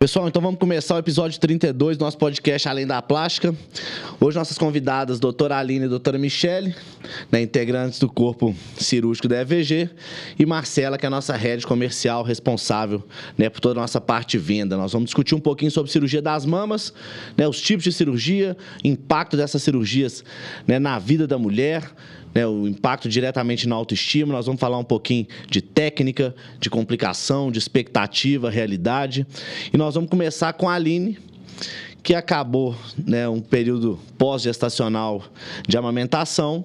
Pessoal, então vamos começar o episódio 32 do nosso podcast Além da Plástica. Hoje nossas convidadas, doutora Aline e doutora Michele, né, integrantes do corpo cirúrgico da EVG, e Marcela, que é a nossa rede comercial responsável né, por toda a nossa parte venda. Nós vamos discutir um pouquinho sobre cirurgia das mamas, né, os tipos de cirurgia, impacto dessas cirurgias né, na vida da mulher, né, o impacto diretamente na autoestima. Nós vamos falar um pouquinho de técnica, de complicação, de expectativa, realidade. E nós vamos começar com a Aline, que acabou né, um período pós-gestacional de amamentação.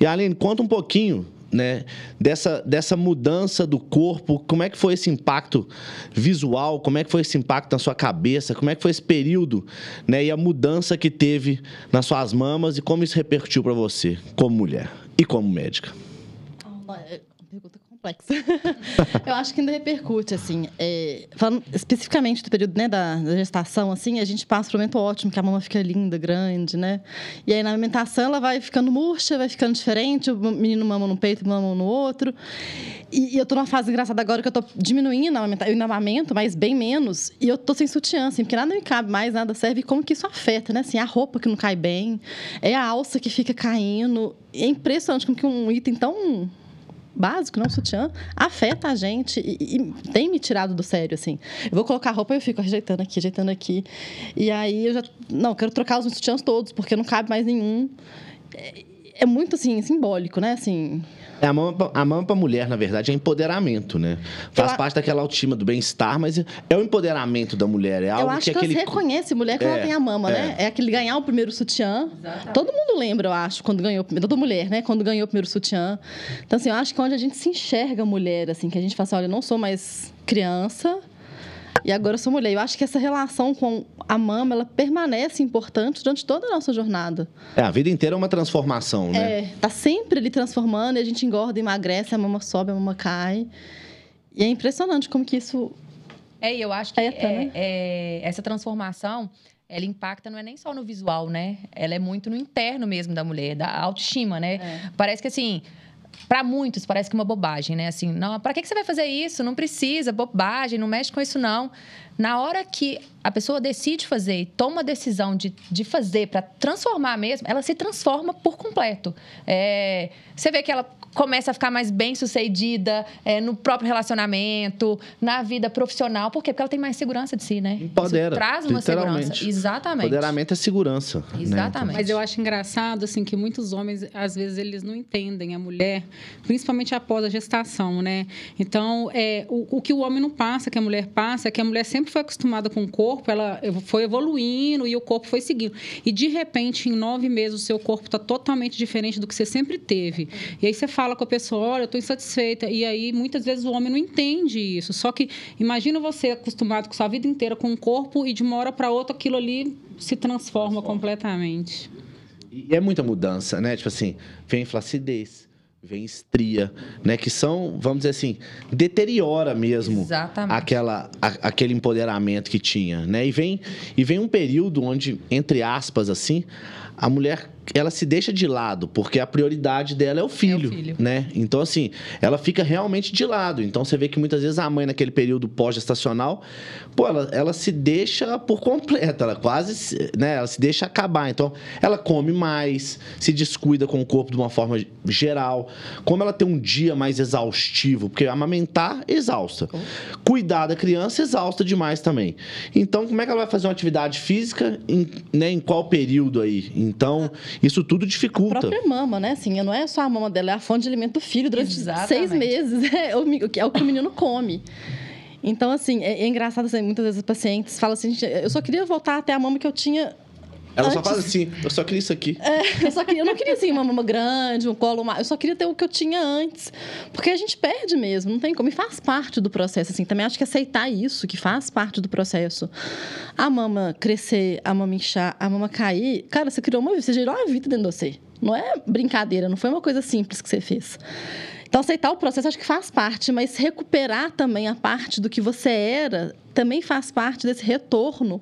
E Aline, conta um pouquinho né, dessa, dessa mudança do corpo, como é que foi esse impacto visual, como é que foi esse impacto na sua cabeça, como é que foi esse período né, e a mudança que teve nas suas mamas e como isso repercutiu para você como mulher e como médica. eu acho que ainda repercute, assim. É, falando especificamente do período né, da, da, gestação, assim, a gente passa por um momento ótimo, que a mama fica linda, grande, né? E aí na alimentação ela vai ficando murcha, vai ficando diferente, o menino mama num peito, mama no outro. E, e eu tô numa fase engraçada agora que eu tô diminuindo a amamentação, eu ainda amamento, mas bem menos. E eu tô sem sutiã, assim, porque nada me cabe mais, nada serve. E como que isso afeta, né? Assim, a roupa que não cai bem, é a alça que fica caindo. É impressionante como que um item tão básico, não sutiã, afeta a gente e, e, tem me tirado do sério, assim. Eu vou colocar roupa e eu fico ajeitando aqui, ajeitando aqui. E aí eu já. Não, quero trocar os sutiãs todos, porque não cabe mais nenhum. É, é muito, assim, simbólico, né? Assim, a mama, a mama pra mulher, na verdade, é empoderamento, né? Faz eu parte a... daquela autoestima do bem-estar, mas é o empoderamento da mulher. É algo eu acho que, que aquele... reconhece mulher quando é, ela tem a mama, né? é. né? É aquele ganhar o primeiro sutiã. Exatamente. Todo mundo lembra, eu acho, quando ganhou... Toda mulher, né? Quando ganhou o primeiro sutiã. Então, assim, eu acho que é onde a gente se enxerga mulher, assim, que a gente fala assim, olha, eu não sou mais criança e agora eu sou mulher. Eu acho que essa relação com a mama, ela permanece importante durante toda a nossa jornada. É, a vida inteira é uma transformação, né? É, tá sempre ali transformando, e a gente engorda, emagrece, a mama sobe, a mama cai. E é impressionante como que isso... É, e eu acho que é, né? é, essa transformação ela impacta não é nem só no visual, né? Ela é muito no interno mesmo da mulher, da autoestima, né? É. Parece que assim, para muitos parece que é uma bobagem, né? Assim, não, para que, você vai fazer isso? Não precisa, bobagem, não mexe com isso não. Na hora que a pessoa decide fazer e toma a decisão de, de fazer para transformar mesmo, ela se transforma por completo. É, você vê que ela começa a ficar mais bem sucedida é, no próprio relacionamento, na vida profissional. Por quê? Porque ela tem mais segurança de si, né? Empodera. Isso traz uma segurança. Exatamente. Empoderamento é segurança. Né? Exatamente. Né? Mas eu acho engraçado, assim, que muitos homens, às vezes, eles não entendem a mulher, principalmente após a gestação, né? Então, é, o, o que o homem não passa, que a mulher passa, é que a mulher sempre foi acostumada com o corpo, ela foi evoluindo e o corpo foi seguindo. E, de repente, em nove meses, o seu corpo está totalmente diferente do que você sempre teve. E aí você fala fala com a pessoa, olha, eu estou insatisfeita. E aí, muitas vezes, o homem não entende isso. Só que, imagina você acostumado com sua vida inteira com um corpo e de uma hora para outra aquilo ali se transforma, transforma. completamente. E é muita mudança, né? Tipo assim, vem flacidez, vem estria, né? Que são, vamos dizer assim, deteriora mesmo Exatamente. aquela, a, aquele empoderamento que tinha, né? E vem, e vem um período onde, entre aspas, assim, a mulher ela se deixa de lado, porque a prioridade dela é o filho, é o filho, né? Então, assim, ela fica realmente de lado. Então, você vê que muitas vezes a mãe, naquele período pós-gestacional, pô, ela, ela se deixa por completo, ela quase, né? Ela se deixa acabar. Então, ela come mais, se descuida com o corpo de uma forma geral. Como ela tem um dia mais exaustivo, porque amamentar, exausta. Cuidar da criança, exausta demais também. Então, como é que ela vai fazer uma atividade física, em, né, em qual período aí? Então, isso tudo dificulta. A própria mama, né? Assim, não é só a mama dela, é a fonte de alimento do filho durante Exatamente. seis meses. É o, é o que o menino come. Então, assim, é, é engraçado, assim, muitas vezes os pacientes falam assim, eu só queria voltar até a mama que eu tinha ela Antes... só faz assim, eu só queria isso aqui. É, eu, só queria, eu não queria assim, uma mama grande, um colo. Eu só queria ter o que eu tinha antes. Porque a gente perde mesmo, não tem como. E faz parte do processo, assim. Também acho que aceitar isso, que faz parte do processo. A mama crescer, a mama inchar, a mama cair. Cara, você criou uma vida, você gerou uma vida dentro de você. Não é brincadeira, não foi uma coisa simples que você fez. Então, aceitar o processo acho que faz parte, mas recuperar também a parte do que você era também faz parte desse retorno.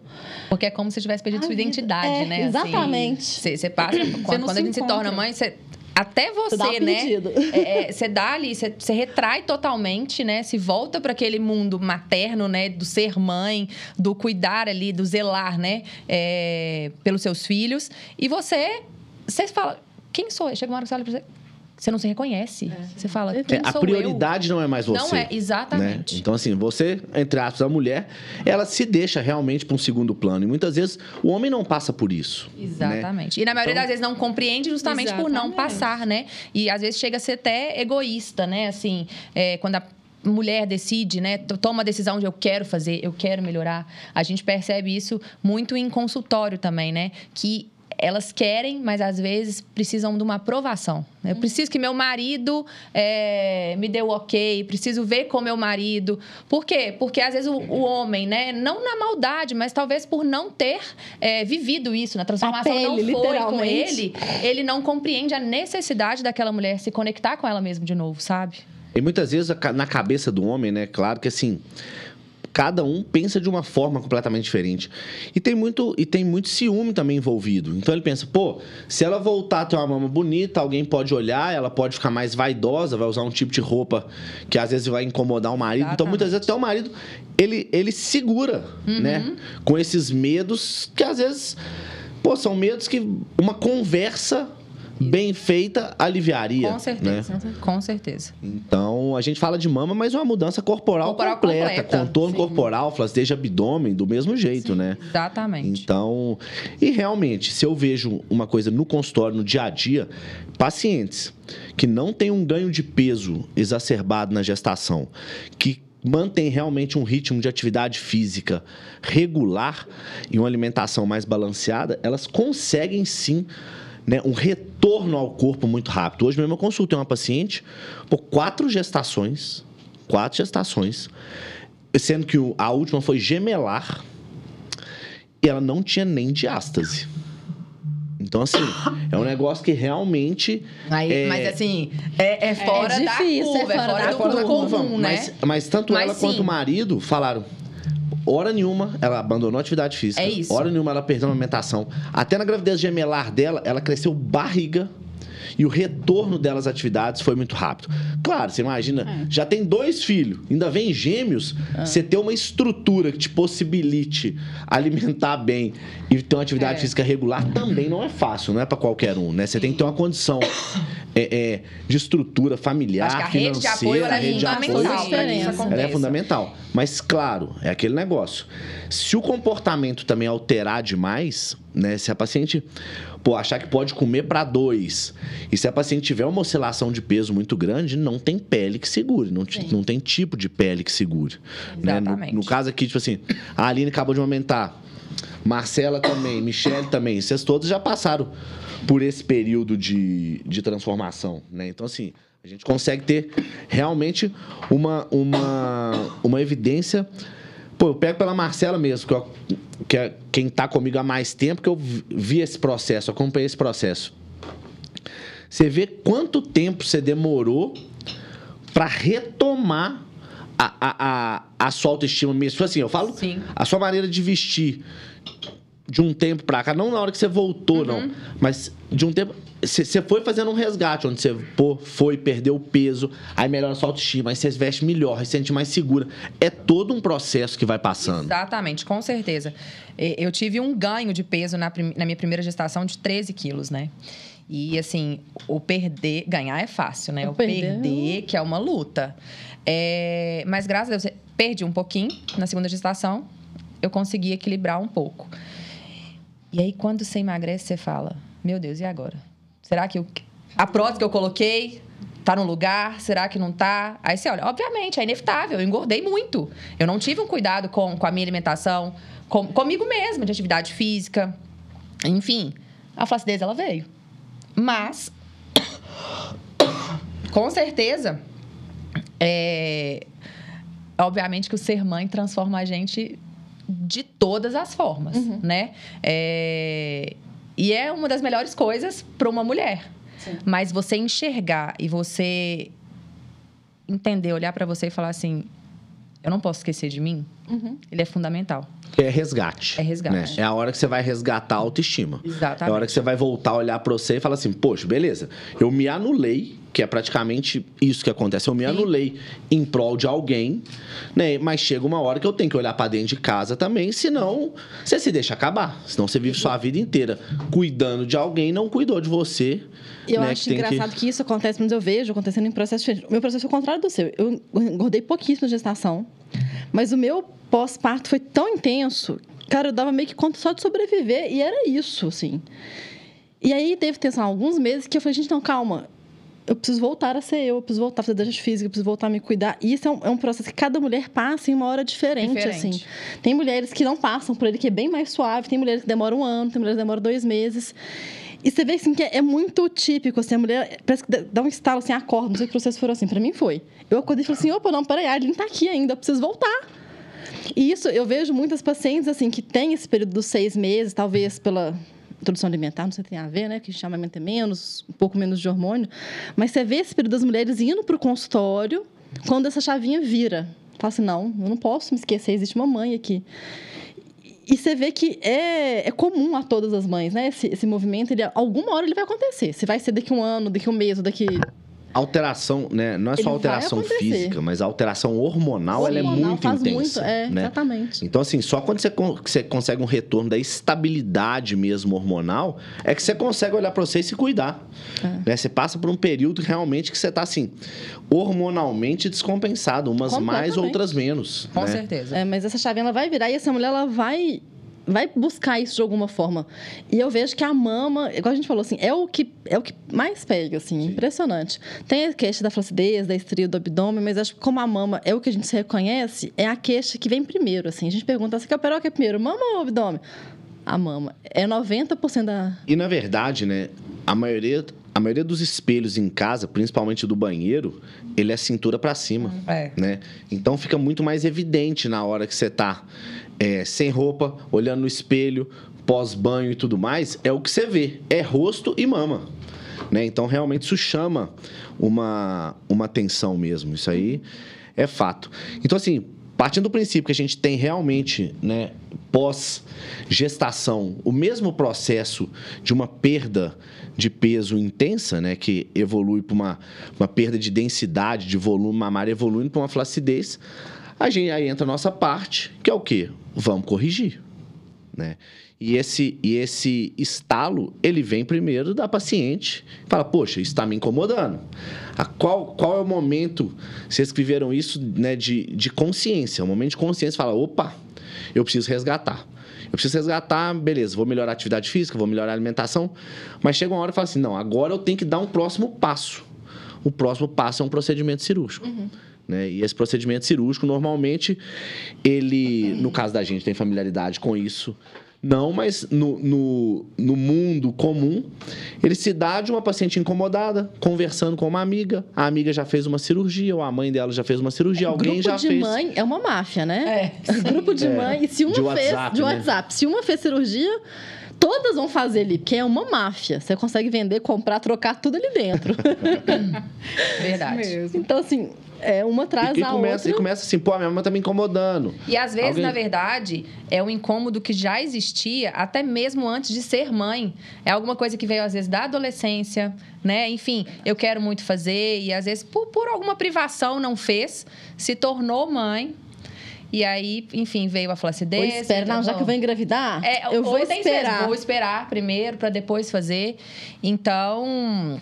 Porque é como se tivesse perdido a sua vida. identidade, é, né? Exatamente. Assim, você, passa. quando, a gente se, se torna mãe, você até você, você né? É, é, você dá ali, você, você, retrai totalmente, né? Se volta para aquele mundo materno, né? Do ser mãe, do cuidar ali, do zelar, né? É, pelos seus filhos. E você, você fala, quem sou eu? Chega uma hora que você olha pra você você não se reconhece. É. Você fala, quem é, A prioridade eu? não é mais você. Não é, exatamente. Né? Então, assim, você, entre aspas, a mulher, ela se deixa realmente para um segundo plano. E muitas vezes o homem não passa por isso. Né? Exatamente. Né? E na maioria então... das vezes não compreende justamente exatamente. por não passar, né? E às vezes chega a ser até egoísta, né? Assim, é, quando a mulher decide, né, toma a decisão de eu quero fazer, eu quero melhorar. A gente percebe isso muito em consultório também, né? Que elas querem, mas às vezes precisam de uma aprovação. Eu preciso que meu marido é, me dê o ok, preciso ver com meu marido. Por quê? Porque às vezes o, o homem, né, não na maldade, mas talvez por não ter é, vivido isso, na transformação pele, não foi com ele, ele não compreende a necessidade daquela mulher se conectar com ela mesma de novo, sabe? E muitas vezes na cabeça do homem, né, claro que assim, cada um pensa de uma forma completamente diferente. E tem muito, e tem muito ciúme também envolvido. Então ele pensa, pô, se ela voltar a ter uma mama bonita, alguém pode olhar, ela pode ficar mais vaidosa, vai usar um tipo de roupa que às vezes vai incomodar o marido. Exatamente. Então muitas vezes até o marido, ele, ele segura, uhum. né? Com esses medos que às vezes, pô, são medos que uma conversa bem feita aliviaria. Com certeza, né? com certeza. Então, a gente fala de mama, mas é uma mudança corporal, corporal completa. completa. Contorno sim. corporal, de abdômen, do mesmo jeito, sim, né? Exatamente. Então, e realmente, se eu vejo uma coisa no consultório, no dia a dia, pacientes que não têm um ganho de peso exacerbado na gestação, que mantém realmente um ritmo de atividade física regular e uma alimentação mais balanceada, elas conseguem sim né, um retorno ao corpo muito rápido. Hoje mesmo eu consultei uma paciente por quatro gestações, quatro gestações, sendo que a última foi gemelar e ela não tinha nem diástase. Então, assim, é um negócio que realmente. Aí, é... Mas, assim, é, é fora é difícil, da curva, é fora, é fora da, da curva, comum, né? Mas, mas tanto mas ela sim. quanto o marido falaram: hora nenhuma ela abandonou a atividade física. É isso. Hora nenhuma ela perdeu a alimentação. Até na gravidez gemelar dela, ela cresceu barriga e o retorno delas às atividades foi muito rápido. Claro, você imagina, é. já tem dois filhos, ainda vem gêmeos, é. você ter uma estrutura que te possibilite alimentar bem e ter uma atividade é. física regular também não é fácil, não é para qualquer um, né? Você tem que ter uma condição é, é, de estrutura familiar, Acho que a financeira, rede de apoio, a rede de apoio ela é fundamental. Mas claro, é aquele negócio. Se o comportamento também alterar demais, né? Se a paciente pô, achar que pode comer para dois. E se a paciente tiver uma oscilação de peso muito grande, não tem pele que segure, não, não tem tipo de pele que segure. Exatamente. Né? No, no, caso aqui, tipo assim, a Aline acabou de aumentar, Marcela também, Michelle também, vocês todos já passaram por esse período de, de transformação, né? Então, assim, a gente consegue ter realmente uma, uma, uma evidência Pô, eu pego pela Marcela mesmo, que, eu, que é quem está comigo há mais tempo, que eu vi esse processo, acompanhei esse processo. Você vê quanto tempo você demorou para retomar a, a, a, a sua autoestima mesmo. Tipo assim, eu falo Sim. a sua maneira de vestir de um tempo para cá, não na hora que você voltou, uhum. não, mas de um tempo você foi fazendo um resgate, onde você pô, foi, perdeu o peso, aí melhora a sua autoestima, aí você se veste melhor, aí se sente mais segura. É todo um processo que vai passando. Exatamente, com certeza. Eu tive um ganho de peso na, na minha primeira gestação de 13 quilos, né? E assim, o perder, ganhar é fácil, né? O, perder, perder, que é uma luta. É, mas graças a Deus, perdi um pouquinho na segunda gestação, eu consegui equilibrar um pouco. E aí, quando você emagrece, você fala: Meu Deus, e agora? Será que eu, a prótese que eu coloquei tá no lugar? Será que não tá? Aí você olha, obviamente, é inevitável. Eu engordei muito. Eu não tive um cuidado com, com a minha alimentação, com, comigo mesma, de atividade física. Enfim, a flacidez ela veio. Mas, com certeza, é, obviamente que o ser mãe transforma a gente de todas as formas, uhum. né? É, e é uma das melhores coisas para uma mulher. Sim. Mas você enxergar e você entender, olhar para você e falar assim: eu não posso esquecer de mim. Uhum. Ele é fundamental. É resgate. É resgate. Né? É a hora que você vai resgatar a autoestima. Exatamente. É a hora que você vai voltar a olhar para você e falar assim: poxa, beleza, eu me anulei, que é praticamente isso que acontece. Eu me Sim. anulei em prol de alguém, né? Mas chega uma hora que eu tenho que olhar para dentro de casa também, senão você se deixa acabar. Senão você vive sua vida inteira cuidando de alguém e não cuidou de você. Eu né, acho que engraçado que... que... isso acontece, mas eu vejo acontecendo em processo diferente. O meu processo é o contrário do seu. Eu engordei pouquíssimo na gestação, mas o meu pós-parto foi tão intenso, cara, eu dava meio que conta só de sobreviver e era isso, assim. E aí teve tensão alguns meses que eu falei, gente, não, calma. Eu preciso voltar a ser eu, eu preciso voltar a fazer exercício físico, eu preciso voltar a me cuidar. E isso é um, é um, processo que cada mulher passa em uma hora diferente, diferente, assim. Tem mulheres que não passam por ele, que é bem mais suave, tem mulheres que demoram um ano, tem mulheres que demoram dois meses. E você vê assim, que é, é muito típico, assim, a mulher parece que dá um estalo, assim, acorda, não sei se vocês foram assim, para mim foi. Eu acordei e falei assim, opa, não, peraí, a Aline tá aqui ainda, eu preciso voltar. E isso, eu vejo muitas pacientes, assim, que têm esse período dos seis meses, talvez pela introdução alimentar, não sei se tem a ver, né? Que chamamento é menos, um pouco menos de hormônio. Mas você vê esse período das mulheres indo para o consultório quando essa chavinha vira. Fala assim, não, eu não posso me esquecer, existe uma mãe aqui. E você vê que é, é comum a todas as mães, né? Esse, esse movimento, ele, alguma hora ele vai acontecer. Se vai ser daqui um ano, daqui um mês, daqui alteração, né? Não é só alteração física, mas a alteração hormonal, hormonal ela é muito intensa. Muito, é, né? Exatamente. Então, assim, só quando você, você consegue um retorno da estabilidade mesmo hormonal, é que você consegue olhar para você e se cuidar. É. Né? Você passa por um período realmente que você está assim, hormonalmente descompensado, umas mais, outras menos. Com né? certeza. É, mas essa chave ela vai virar e essa mulher ela vai vai buscar isso de alguma forma. E eu vejo que a mama, igual a gente falou assim, é o que é o que mais pega, assim, Sim. impressionante. Tem a queixa da flacidez, da estria do abdômen, mas acho que como a mama é o que a gente se reconhece, é a queixa que vem primeiro, assim. A gente pergunta, você quer operar o que é primeiro, mama ou abdômen? A mama. É 90% da... E, na verdade, né, a maioria, a maioria dos espelhos em casa, principalmente do banheiro, ele é cintura para cima, é. né? Então, fica muito mais evidente na hora que você tá é, sem roupa, olhando no espelho, pós-banho e tudo mais, é o que você vê. É rosto e mama. Né? Então, realmente, isso chama uma, uma atenção mesmo. Isso aí é fato. Então, assim, partindo do princípio que a gente tem realmente, né, pós-gestação, o mesmo processo de uma perda de peso intensa, né, que evolui para uma, uma perda de densidade, de volume mamário, evoluindo para uma flacidez, a gente, aí entra a nossa parte, que é o quê? Vamos corrigir. Né? E esse, e esse estalo, ele vem primeiro da paciente. Fala, poxa, isso está me incomodando. A qual, qual é o momento, vocês escreveram isso, né, de, de consciência. O momento de consciência, fala, opa, eu preciso resgatar. Eu preciso resgatar, beleza, vou melhorar a atividade física, vou melhorar a alimentação. Mas chega uma hora e fala assim, não, agora eu tenho que dar um próximo passo. O próximo passo é um procedimento cirúrgico. Uhum. Né? E esse procedimento cirúrgico, normalmente, ele, no caso da gente, tem familiaridade com isso. Não, mas no, no, no, mundo comum, ele se dá de uma paciente incomodada, conversando com uma amiga. A amiga já fez uma cirurgia, ou a mãe dela já fez uma cirurgia, é, alguém já fez. Grupo de mãe é uma máfia, né? É. Grupo de é. mãe. E se uma de fez. WhatsApp, de né? WhatsApp. Se uma fez cirurgia, todas vão fazer ali, porque é uma máfia. Você consegue vender, comprar, trocar tudo ali dentro. Verdade. Então, assim, é uma traz e, a começa, outra. E começa assim, pô, a minha mãe tá me incomodando. E às vezes, Alguém... na verdade, é um incômodo que já existia até mesmo antes de ser mãe. É alguma coisa que veio, às vezes, da adolescência, né? Enfim, eu quero muito fazer e às vezes, por, por alguma privação, não fez, se tornou mãe. E aí, enfim, veio a flacidez. Vou esperar, não, já que eu vou engravidar, é, eu vou esperar. Vezes, vou esperar primeiro para depois fazer. Então,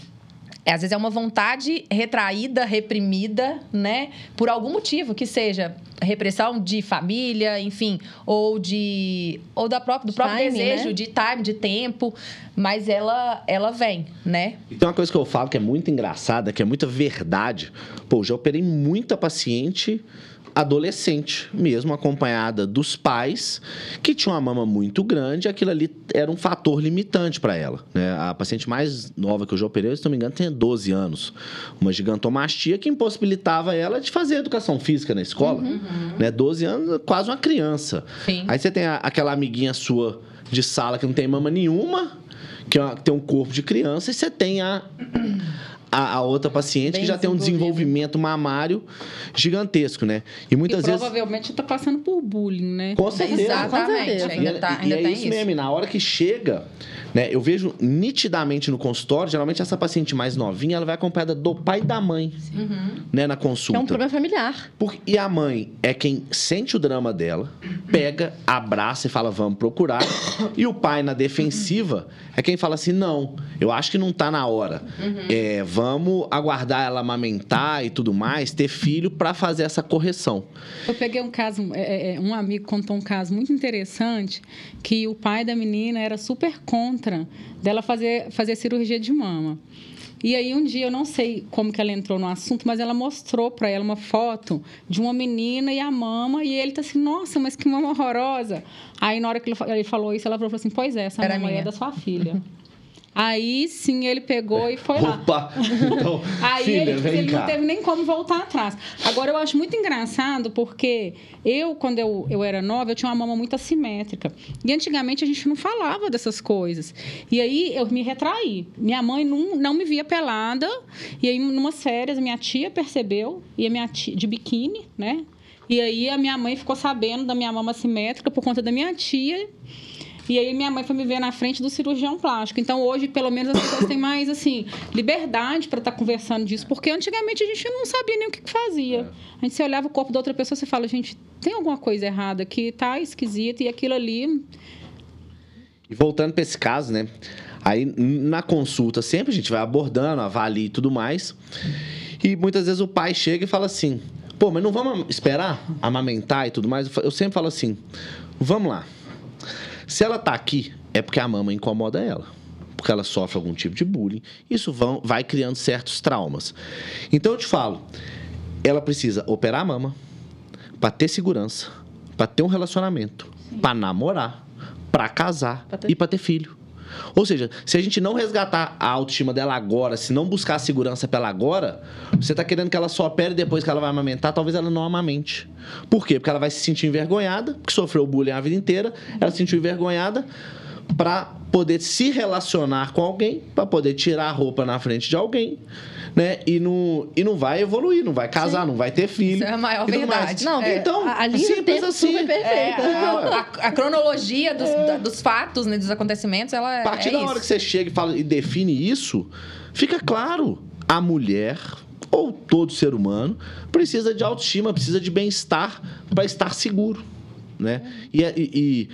é, às vezes é uma vontade retraída, reprimida, né? Por algum motivo, que seja repressão de família, enfim, ou de ou da própria, do próprio time, desejo né? de time, de tempo, mas ela ela vem, né? E tem uma coisa que eu falo que é muito engraçada, que é muita verdade. Pô, já operei muita paciente adolescente mesmo, acompanhada dos pais, que tinha uma mama muito grande, aquilo ali era um fator limitante para ela. Né? A paciente mais nova que eu já operei, se não me engano, tem 12 anos. Uma gigantomastia que impossibilitava ela de fazer educação física na escola. Uhum. Né? 12 anos, quase uma criança. Sim. Aí você tem a, aquela amiguinha sua de sala que não tem mama nenhuma, que, é uma, que tem um corpo de criança, e você tem a a, a outra paciente Bem que já tem um desenvolvimento mamário gigantesco, né? E muitas e vezes. Provavelmente está passando por bullying, né? Com certeza. Exatamente. Ainda, tá, ainda e é tem isso, isso mesmo. Na hora que chega, né? Eu vejo nitidamente no consultório, geralmente essa paciente mais novinha, ela vai acompanhada do pai e da mãe, uhum. né? Na consulta. É um problema familiar. Porque, e a mãe é quem sente o drama dela, pega, abraça e fala, vamos procurar. e o pai, na defensiva, é quem fala assim, não, eu acho que não tá na hora. Uhum. É, vamos aguardar ela amamentar e tudo mais, ter filho para fazer essa correção. Eu peguei um caso, é, é, é, um amigo contou um caso muito interessante, que o pai da menina era super contra dela fazer, fazer cirurgia de mama. E aí um dia eu não sei como que ela entrou no assunto, mas ela mostrou para ela uma foto de uma menina e a mama e ele tá assim, nossa, mas que mama horrorosa. Aí na hora que ele falou isso, ela falou assim, pois é, essa Era mama é da sua filha. Aí sim ele pegou e foi lá. Opa! Então, Aí filha, ele, ele não teve nem como voltar atrás. Agora eu acho muito engraçado porque eu, quando eu, eu era nova, eu tinha uma mama muito assimétrica. E antigamente a gente não falava dessas coisas. E aí eu me retraí. Minha mãe não, não me via pelada. E aí, numas férias, minha tia percebeu, e a minha tia, de biquíni, né? E aí a minha mãe ficou sabendo da minha mama assimétrica por conta da minha tia. E aí minha mãe foi me ver na frente do cirurgião plástico. Então hoje, pelo menos, as pessoas têm mais assim, liberdade para estar tá conversando disso, porque antigamente a gente não sabia nem o que fazia. É. A gente se olhava o corpo da outra pessoa e fala, gente, tem alguma coisa errada aqui, tá esquisito, e aquilo ali. E voltando para esse caso, né? Aí na consulta, sempre a gente vai abordando, avalia e tudo mais. E muitas vezes o pai chega e fala assim: pô, mas não vamos esperar amamentar e tudo mais? Eu sempre falo assim: vamos lá. Se ela tá aqui, é porque a mama incomoda ela. Porque ela sofre algum tipo de bullying. Isso vão, vai criando certos traumas. Então eu te falo, ela precisa operar a mama para ter segurança, para ter um relacionamento, para namorar, para casar pra ter... e para ter filho. Ou seja, se a gente não resgatar a autoestima dela agora, se não buscar a segurança pela agora, você está querendo que ela só opere depois que ela vai amamentar, talvez ela não amamente. Por quê? Porque ela vai se sentir envergonhada, porque sofreu bullying a vida inteira, ela se sentiu envergonhada para poder se relacionar com alguém, para poder tirar a roupa na frente de alguém né? E não, e não vai evoluir, não vai casar, Sim. não vai ter filho. Isso é a maior verdade. Não, é. então, a, a linha simples tempo assim. super perfeita. É, a, a, a, cronologia dos, é. dos fatos, né, dos acontecimentos, ela é. A partir é da isso. hora que você chega e, fala, e define isso, fica claro. A mulher ou todo ser humano precisa de autoestima, precisa de bem-estar para estar seguro. Né? E, e, e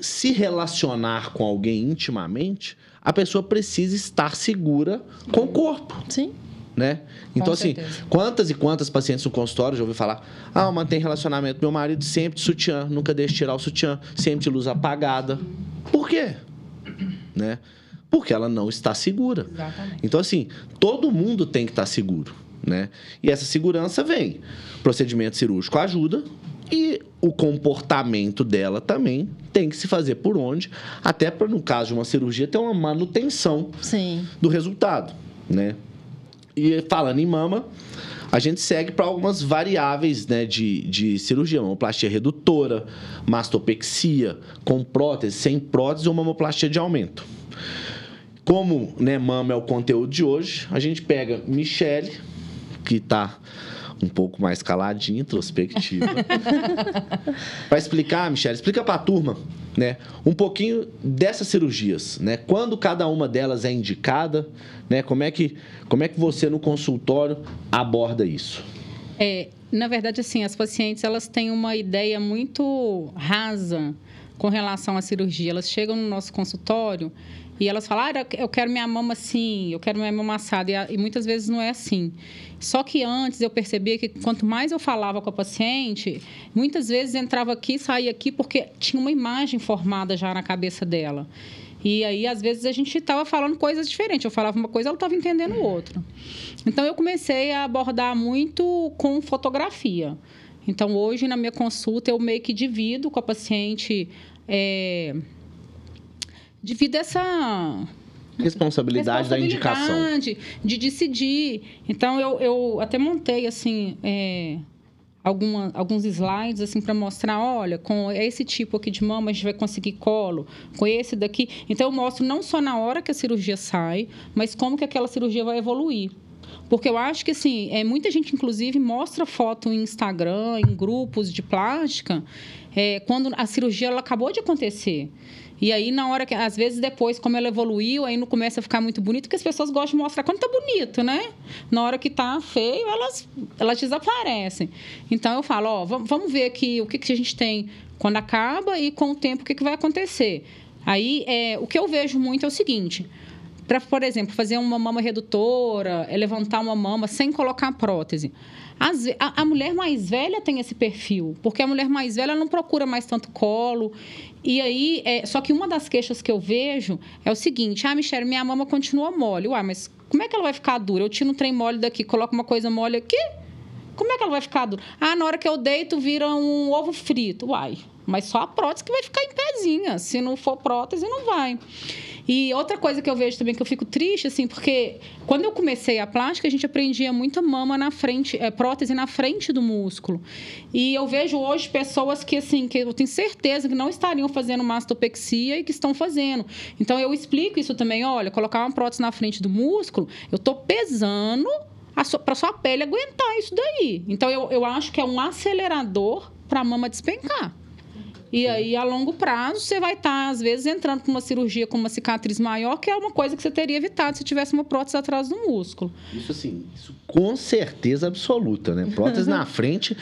se relacionar com alguém intimamente, a pessoa precisa estar segura com o corpo. Sim né? Então, assim, quantas e quantas pacientes no consultório já ouviu falar? Ah, mantém relacionamento meu marido sempre de sutiã, nunca deixa tirar o sutiã, sempre de luz apagada. Por quê? Né? Porque ela não está segura. Exatamente. Então, assim, todo mundo tem que estar seguro, né? E essa segurança vem. Procedimento cirúrgico ajuda e o comportamento dela também tem que se fazer por onde, até para, no caso de uma cirurgia, ter uma manutenção Sim. do resultado, né? E falando em mama, a gente segue para algumas variáveis né, de, de cirurgia. Mamoplastia redutora, mastopexia, com prótese, sem prótese ou mamoplastia de aumento. Como né, mama é o conteúdo de hoje, a gente pega Michele, que está um pouco mais caladinha, introspectiva. para explicar, Michelle, explica para a turma, né, um pouquinho dessas cirurgias, né? Quando cada uma delas é indicada, né? Como é que como é que você no consultório aborda isso? É, na verdade, assim, as pacientes elas têm uma ideia muito rasa com relação à cirurgia. Elas chegam no nosso consultório e elas falam, ah, eu quero minha mama assim, eu quero minha mama assada. E, muitas vezes não é assim. Só que antes eu percebia que quanto mais eu falava com a paciente, muitas vezes entrava aqui, saía aqui, porque tinha uma imagem formada já na cabeça dela. E aí, às vezes, a gente estava falando coisas diferentes. Eu falava uma coisa, ela estava entendendo outra. Então, eu comecei a abordar muito com fotografia. Então, hoje, na minha consulta, eu meio que divido com a paciente. É, divido essa responsabilidade, responsabilidade da indicação. De decidir. Então, eu, eu até montei, assim, é, alguma, alguns slides, assim, para mostrar, olha, com esse tipo aqui de mama, a gente vai conseguir colo, com esse daqui. Então, eu mostro não só na hora que a cirurgia sai, mas como que aquela cirurgia vai evoluir. Porque eu acho que, assim, é, muita gente, inclusive, mostra foto em Instagram, em grupos de plástica, é, quando a cirurgia ela acabou de acontecer. E aí, na hora que, às vezes, depois, como ela evoluiu, aí não começa a ficar muito bonito, porque as pessoas gostam de mostrar quando tá bonito, né? Na hora que tá feio, elas, elas desaparecem. Então, eu falo, ó, vamos ver aqui o que, que a gente tem quando acaba e com o tempo o que, que vai acontecer. Aí, é, o que eu vejo muito é o seguinte: para, por exemplo, fazer uma mama redutora, é levantar uma mama sem colocar prótese. As, a, a, mulher mais velha tem esse perfil, porque a mulher mais velha não procura mais tanto colo. E aí, é, só que uma das queixas que eu vejo é o seguinte: ah, Michelle, minha mama continua mole. Uai, mas como é que ela vai ficar dura? Eu tiro um trem mole daqui, coloco uma coisa mole aqui. Como é que ela vai ficar dura? Ah, na hora que eu deito, vira um ovo frito. Uai, mas só a prótese que vai ficar em pezinha. Se não for prótese, não vai. E outra coisa que eu vejo também que eu fico triste, assim, porque quando eu comecei a plástica, a gente aprendia muita mama na frente, é, prótese na frente do músculo. E eu vejo hoje pessoas que, assim, que eu tenho certeza que não estariam fazendo mastopexia e que estão fazendo. Então eu explico isso também, olha, colocar uma prótese na frente do músculo, eu estou pesando para sua pele aguentar isso daí. Então eu, eu acho que é um acelerador para a mama despencar. E aí, a longo prazo, você vai estar, tá, às vezes, entrando com uma cirurgia com uma cicatriz maior, que é uma coisa que você teria evitado se tivesse uma prótese atrás do músculo. Isso, assim, isso com certeza absoluta, né? Prótese na frente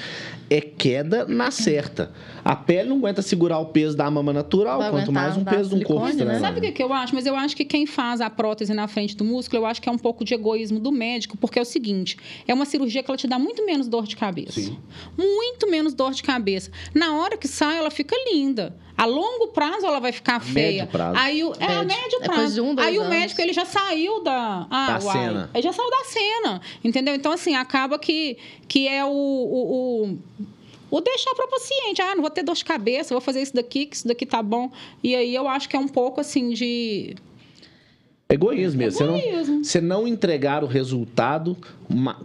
é queda na certa. A pele não aguenta segurar o peso da mama natural, vai quanto mais um peso de um corpo né? Sabe o que eu acho? Mas eu acho que quem faz a prótese na frente do músculo, eu acho que é um pouco de egoísmo do médico, porque é o seguinte, é uma cirurgia que ela te dá muito menos dor de cabeça. Sim. Muito menos dor de cabeça. Na hora que sai, ela fica linda. A longo prazo ela vai ficar feia. Médio prazo. Aí o, é, médio. médio prazo. De um, Aí anos. o médico ele já saiu da, ah, da uai, cena. Ele já saiu da cena. Entendeu? Então, assim, acaba que, que é o, o, o ou deixar para o paciente, ah, não vou ter dor de cabeça, vou fazer isso daqui, que isso daqui tá bom. E aí eu acho que é um pouco assim de Egoísmo mesmo. Egoísmo. Você, não, você não entregar o resultado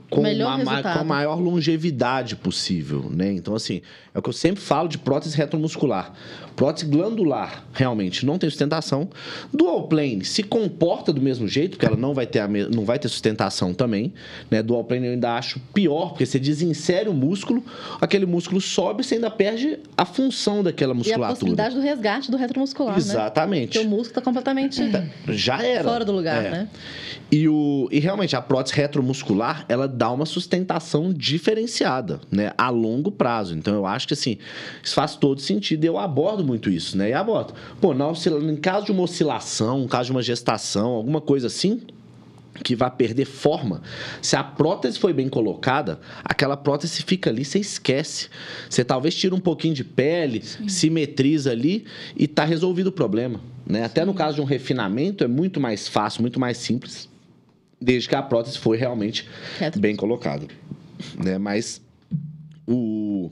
com, uma, resultado. com a maior longevidade possível, né? Então, assim, é o que eu sempre falo de prótese retromuscular. Prótese glandular, realmente, não tem sustentação. Dual plane se comporta do mesmo jeito, porque ela não vai ter, a me... não vai ter sustentação também. Né? Dual plane eu ainda acho pior, porque você desinsere o músculo, aquele músculo sobe e você ainda perde a função daquela musculatura. E a possibilidade do resgate do retromuscular, né? Exatamente. Né? Porque o músculo está completamente... Já era. Fora do lugar, é. né? E, o, e realmente a prótese retromuscular ela dá uma sustentação diferenciada, né, a longo prazo. Então eu acho que assim isso faz todo sentido. E eu abordo muito isso, né? E abordo. Pô, na em caso de uma oscilação, em caso de uma gestação, alguma coisa assim, que vai perder forma. Se a prótese foi bem colocada, aquela prótese fica ali, você esquece. Você talvez tira um pouquinho de pele, Sim. simetriza ali e está resolvido o problema. Né? Até no caso de um refinamento é muito mais fácil, muito mais simples desde que a prótese foi realmente bem colocada. Né? Mas o,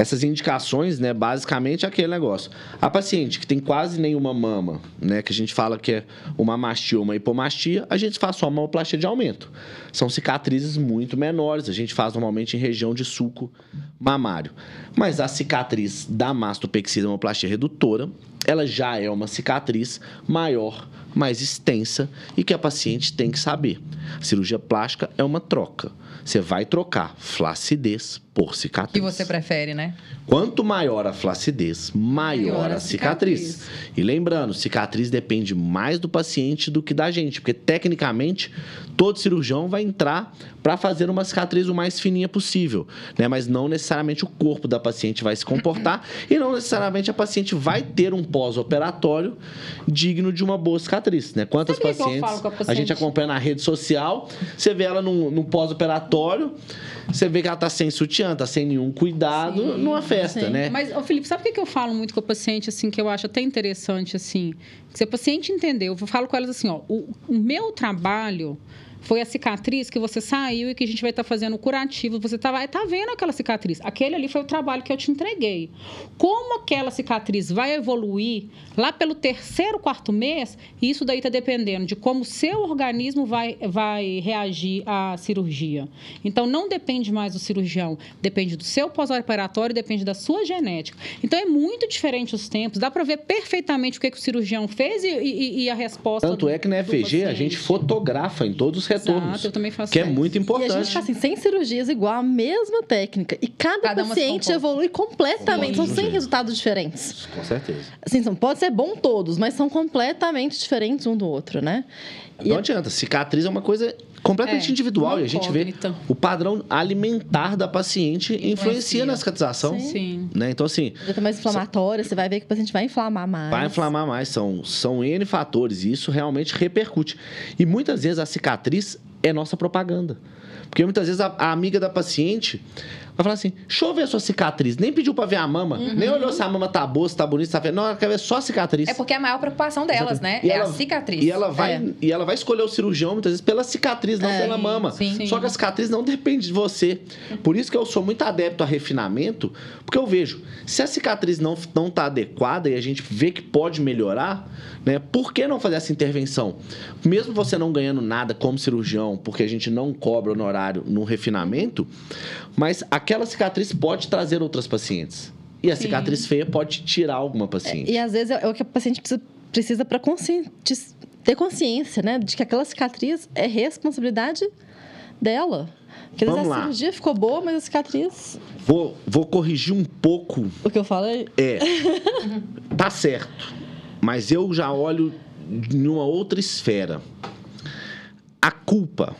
essas indicações, né, basicamente é aquele negócio. A paciente que tem quase nenhuma mama, né, que a gente fala que é uma mastia ou uma hipomastia, a gente faz só uma mamoplastia de aumento. São cicatrizes muito menores, a gente faz normalmente em região de suco mamário. Mas a cicatriz da mastopexia da mamoplastia redutora, ela já é uma cicatriz maior mais extensa e que a paciente tem que saber. A cirurgia plástica é uma troca. Você vai trocar flacidez por cicatriz. Que você prefere, né? Quanto maior a flacidez, maior, maior a cicatriz. cicatriz. E lembrando, cicatriz depende mais do paciente do que da gente, porque tecnicamente todo cirurgião vai entrar para fazer uma cicatriz o mais fininha possível, né? Mas não necessariamente o corpo da paciente vai se comportar e não necessariamente a paciente vai ter um pós-operatório digno de uma boa cicatriz, né? Quantas pacientes a, paciente? a, gente acompanha na rede social, você vê ela num, num pós-operatório, você vê que ela está sem sutiã, está sem nenhum cuidado sim, numa festa, sim. né? Mas, ô, Felipe, sabe o que eu falo muito com o paciente, assim, que eu acho até interessante, assim? Se a paciente entendeu, eu falo com elas assim, ó, o, o meu trabalho foi a cicatriz que você saiu e que a gente vai estar tá fazendo o curativo. Você tá, vai estar tá vendo aquela cicatriz. Aquele ali foi o trabalho que eu te entreguei. Como aquela cicatriz vai evoluir lá pelo terceiro, quarto mês, isso daí está dependendo de como o seu organismo vai, vai reagir à cirurgia. Então, não depende mais do cirurgião, depende do seu pós-operatório, depende da sua genética. Então, é muito diferente os tempos. Dá para ver perfeitamente o que, que o cirurgião fez e, e, e a resposta. Tanto do, é que na FG a gente fotografa em todos os retornos. Exato, eu também faço Que é isso. muito importante. E a gente tá assim, sem cirurgias igual, a mesma técnica. E cada, Cada paciente evolui completamente. São Sim. 100 resultados diferentes. Com certeza. Assim, são, pode ser bom todos, mas são completamente diferentes um do outro, né? E Não é- adianta, cicatriz é uma coisa completamente É, individual e a gente vê incógnita. o padrão alimentar da paciente influencia, Influencia. na cicatrização. Sim. Né? Então, assim, já tá mais inflamatória, você vai ver que o paciente vai inflamar mais. vai inflamar mais. São, são N fatores e isso realmente repercute. E muitas vezes a cicatriz é nossa propaganda. Porque muitas vezes a, a amiga da paciente vai falar assim: deixa eu ver a sua cicatriz. Nem pediu pra ver a mama, nem olhou se a mama tá boa, se tá bonita, se tá vendo. Não, ela quer ver só a cicatriz. É porque é a maior preocupação delas, né? E é ela- a cicatriz. E ela, vai, É. e ela vai escolher o cirurgião, muitas vezes, pela cicatriz, não É, pela mama. sim. Só que a cicatriz não depende de você. Por isso que eu sou muito adepto a refinamento, porque eu vejo, se a cicatriz não, não tá adequada e a gente vê que pode melhorar, né? Por que não fazer essa intervenção? Mesmo você não ganhando nada como cirurgião, porque a gente não cobra honorário no refinamento, mas aquela cicatriz pode trazer outras pacientes. E a Sim. cicatriz feia pode tirar alguma paciente. E às vezes é o que a paciente precisa, precisa para ter consciência, né? De que aquela cicatriz é responsabilidade dela. Porque Vamos a lá. cirurgia ficou boa, mas a cicatriz. Vou, vou corrigir um pouco O que eu falo é. É. tá certo. Mas eu já olho em uma outra esfera. A culpa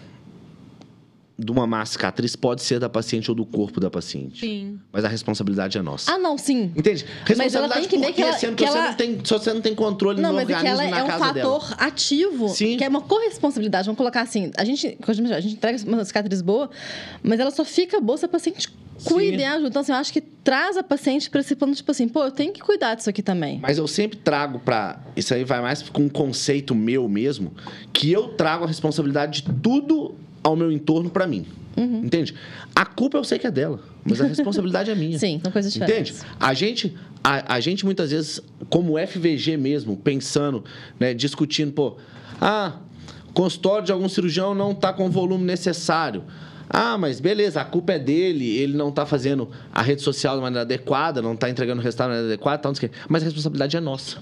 de uma má cicatriz pode ser da paciente ou do corpo da paciente. Sim. Mas a responsabilidade é nossa. Ah, não, sim. Entende? Mas ela tem Responsabilidade que ver que ela- Sendo que que, você, ela- não tem, você não tem controle Não, no mas é que organismo ela é um casa dela. fator ativo, Sim. que é uma corresponsabilidade. Vamos colocar assim, a gente, a gente entrega uma cicatriz boa, mas ela só fica boa se a paciente e ajuda. Então, assim, eu acho que traz a paciente para esse plano, tipo assim, pô, eu tenho que cuidar disso aqui também. Mas eu sempre trago pra. Isso aí vai mais com um conceito meu mesmo, que eu trago a responsabilidade de tudo ao meu entorno pra mim. Uhum. Entende? A culpa eu sei que é dela, mas a responsabilidade é minha. Sim, são coisas diferentes. Entende? A gente, a, a gente muitas vezes, como FVG mesmo, pensando, né, discutindo, pô, ah, consultório de algum cirurgião não está com o volume necessário. Ah, mas beleza, a culpa é dele, ele não está fazendo a rede social de maneira adequada, não está entregando o resultado de maneira adequada, tal, mas a responsabilidade é nossa.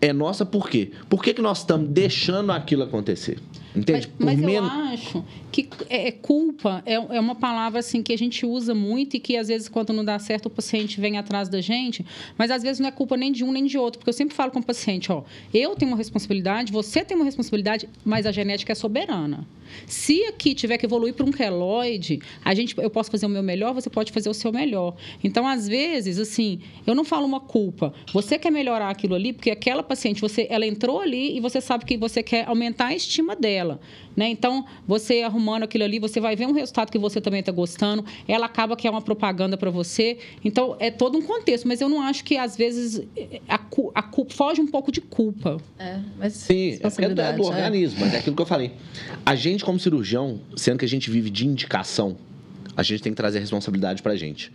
É nossa por quê? Por que, que nós estamos deixando aquilo acontecer? Entende? Mas, mas eu menos. acho que é, é culpa é, é uma palavra assim que a gente usa muito e que às vezes quando não dá certo o paciente vem atrás da gente, mas às vezes não é culpa nem de um nem de outro, porque eu sempre falo com o paciente, ó, eu tenho uma responsabilidade, você tem uma responsabilidade, mas a genética é soberana. Se aqui tiver que evoluir para um queloide, a gente, eu posso fazer o meu melhor, você pode fazer o seu melhor. Então, às vezes, assim, eu não falo uma culpa. Você quer melhorar aquilo ali, porque aquela paciente, você, ela entrou ali e você sabe que você quer aumentar a estima dela. Né? Então, você arrumando aquilo ali, você vai ver um resultado que você também está gostando. Ela acaba que é uma propaganda para você. Então, é todo um contexto. Mas eu não acho que, às vezes, a, a culpa foge um pouco de culpa. É, mas Sim, é é do, é do organismo, mas é aquilo que eu falei. A gente, como cirurgião, sendo que a gente vive de indicação, a gente tem que trazer a responsabilidade pra gente.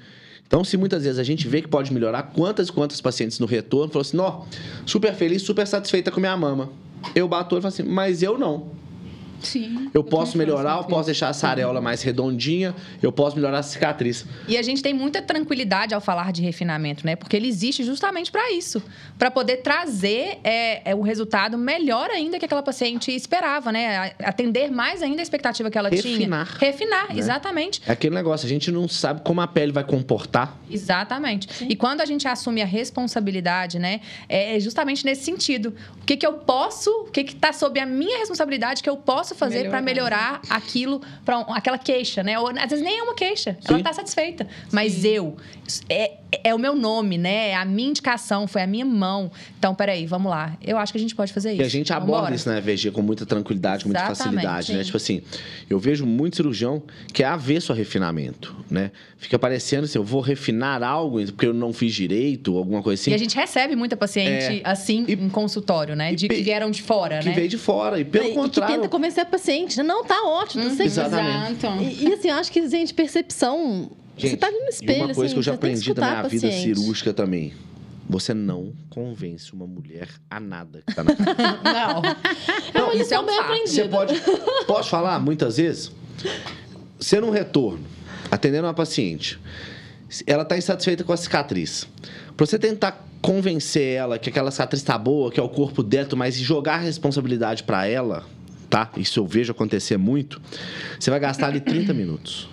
Então, se muitas vezes a gente vê que pode melhorar, quantas e quantas pacientes no retorno falam assim, ó, super feliz, super satisfeita com minha mama. Eu bato e falo assim, mas eu não. Sim. Eu posso melhorar, eu posso deixar essa areola mais redondinha, eu posso melhorar a cicatriz. E a gente tem muita tranquilidade ao falar de refinamento, né? Porque ele existe justamente para isso, para poder trazer é, é, o resultado melhor ainda que aquela paciente esperava, né? Atender mais ainda a expectativa que ela Refinar, tinha. Refinar, né? exatamente. É aquele negócio, a gente não sabe como a pele vai comportar. Exatamente. E quando a gente assume a responsabilidade, né? É justamente nesse sentido. O que, que eu posso, o que está sob a minha responsabilidade que eu posso fazer para melhorar aquilo, para aquela queixa, né? Ou às vezes nem é uma queixa, ela Sim. está satisfeita. Mas eu, é, é o meu nome, né? É a minha indicação, foi a minha mão. Então, peraí, vamos lá. Eu acho que a gente pode fazer isso. E a gente aborda Vambora. isso na VG com muita tranquilidade, com muita Exatamente, facilidade, né? sim. Tipo assim, eu vejo muito cirurgião que é avesso a refinamento, né? Fica parecendo assim, eu vou refinar algo porque eu não fiz direito, alguma coisa assim. E a gente recebe muita paciente assim E- em consultório, né? e De pe- que vieram de fora, que né? veio de fora. E pelo e que contrário. tenta convencer a paciente. né? Não, tá ótimo, tá certo. Exatamente. Exato. E, e, assim, eu acho que, gente, percepção. Você Gente, tá ali no e espelho, uma coisa assim, que eu já você aprendi da minha vida cirúrgica também. Você não convence uma mulher a nada que tá na casa. Não. É uma Isso lição é um bem fato. aprendida. Você pode. Posso falar muitas vezes? Você num retorno, atendendo uma paciente, ela está insatisfeita com a cicatriz. Para você tentar convencer ela que aquela cicatriz está boa, que é o corpo dentro, mas jogar a responsabilidade para ela, tá? Isso eu vejo acontecer muito. Você vai gastar ali 30 minutos.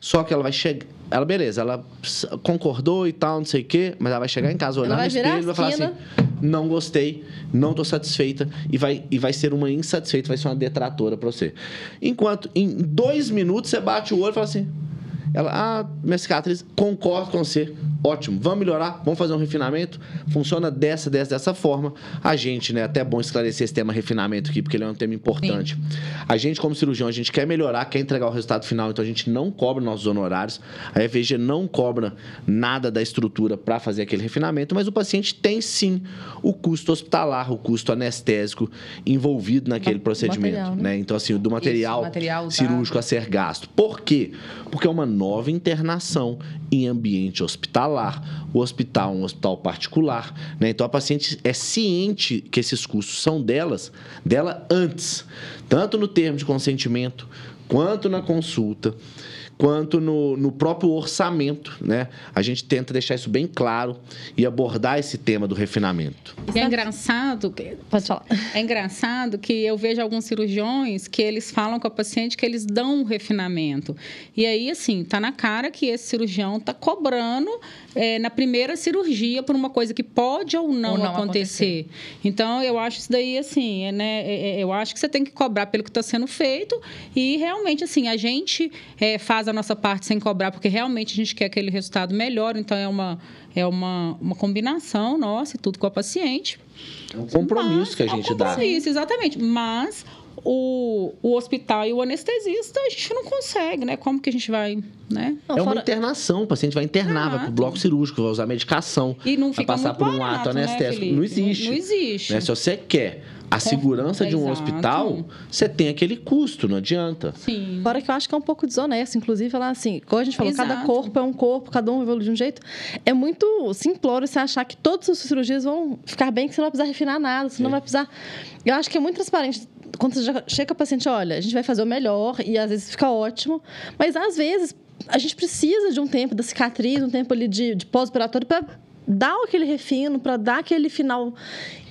Só que ela vai chegar. Ela, beleza, ela concordou e tal, não sei o quê, mas ela vai chegar em casa, olhar no espelho e vai falar assim: não gostei, não estou satisfeita, e vai, e vai ser uma insatisfeita, vai ser uma detratora para você. Enquanto em dois minutos você bate o olho e fala assim: ela, ah, minha cicatriz, concordo com você. Ótimo, vamos melhorar, vamos fazer um refinamento. Funciona dessa, dessa, dessa forma. A gente, né? Até é bom esclarecer esse tema refinamento aqui, porque ele é um tema importante. Sim. A gente, como cirurgião, a gente quer melhorar, quer entregar o resultado final, então a gente não cobra nossos honorários. A FVG não cobra nada da estrutura para fazer aquele refinamento, mas o paciente tem sim o custo hospitalar, o custo anestésico envolvido naquele procedimento. Material, né? né? Então, assim, do material, Isso, material cirúrgico a ser gasto. Por quê? Porque é uma nova internação em ambiente hospitalar. O hospital é um hospital particular, né? Então a paciente é ciente que esses custos são delas, dela antes, tanto no termo de consentimento quanto na consulta quanto no, no próprio orçamento, né? A gente tenta deixar isso bem claro e abordar esse tema do refinamento. É engraçado, pode falar. É engraçado que eu vejo alguns cirurgiões que eles falam com a paciente que eles dão um refinamento. E aí, assim, tá na cara que esse cirurgião tá cobrando é, na primeira cirurgia por uma coisa que pode ou não, ou não acontecer. acontecer. Então, eu acho isso daí, assim, é, né? É, é, eu acho que você tem que cobrar pelo que está sendo feito e realmente, assim, a gente é, faz a nossa parte sem cobrar, porque realmente a gente quer aquele resultado melhor, então é uma, é uma, uma combinação nossa e tudo com a paciente. É um compromisso Mas, que a gente é um dá. Isso, exatamente. Mas o, o hospital e o anestesista, a gente não consegue, né? Como que a gente vai, né? Não, é uma fora... internação, o paciente vai internar, Exato. vai para o bloco cirúrgico, vai usar medicação, e não fica vai passar por um barato, ato né, anestésico. Né, não existe. Não, não existe. Né? Se você quer a segurança de um Exato. hospital, você tem aquele custo, não adianta. Sim. Fora que eu acho que é um pouco desonesto, inclusive, falar assim, como a gente falou, Exato. cada corpo é um corpo, cada um evolui de um jeito. É muito simplório você achar que todas as cirurgias vão ficar bem, que você não vai precisar refinar nada, você é. não vai precisar. Eu acho que é muito transparente quando você já chega o paciente, olha, a gente vai fazer o melhor e às vezes fica ótimo, mas às vezes a gente precisa de um tempo da cicatriz, um tempo ali de, de pós-operatório para dar aquele refino, para dar aquele final.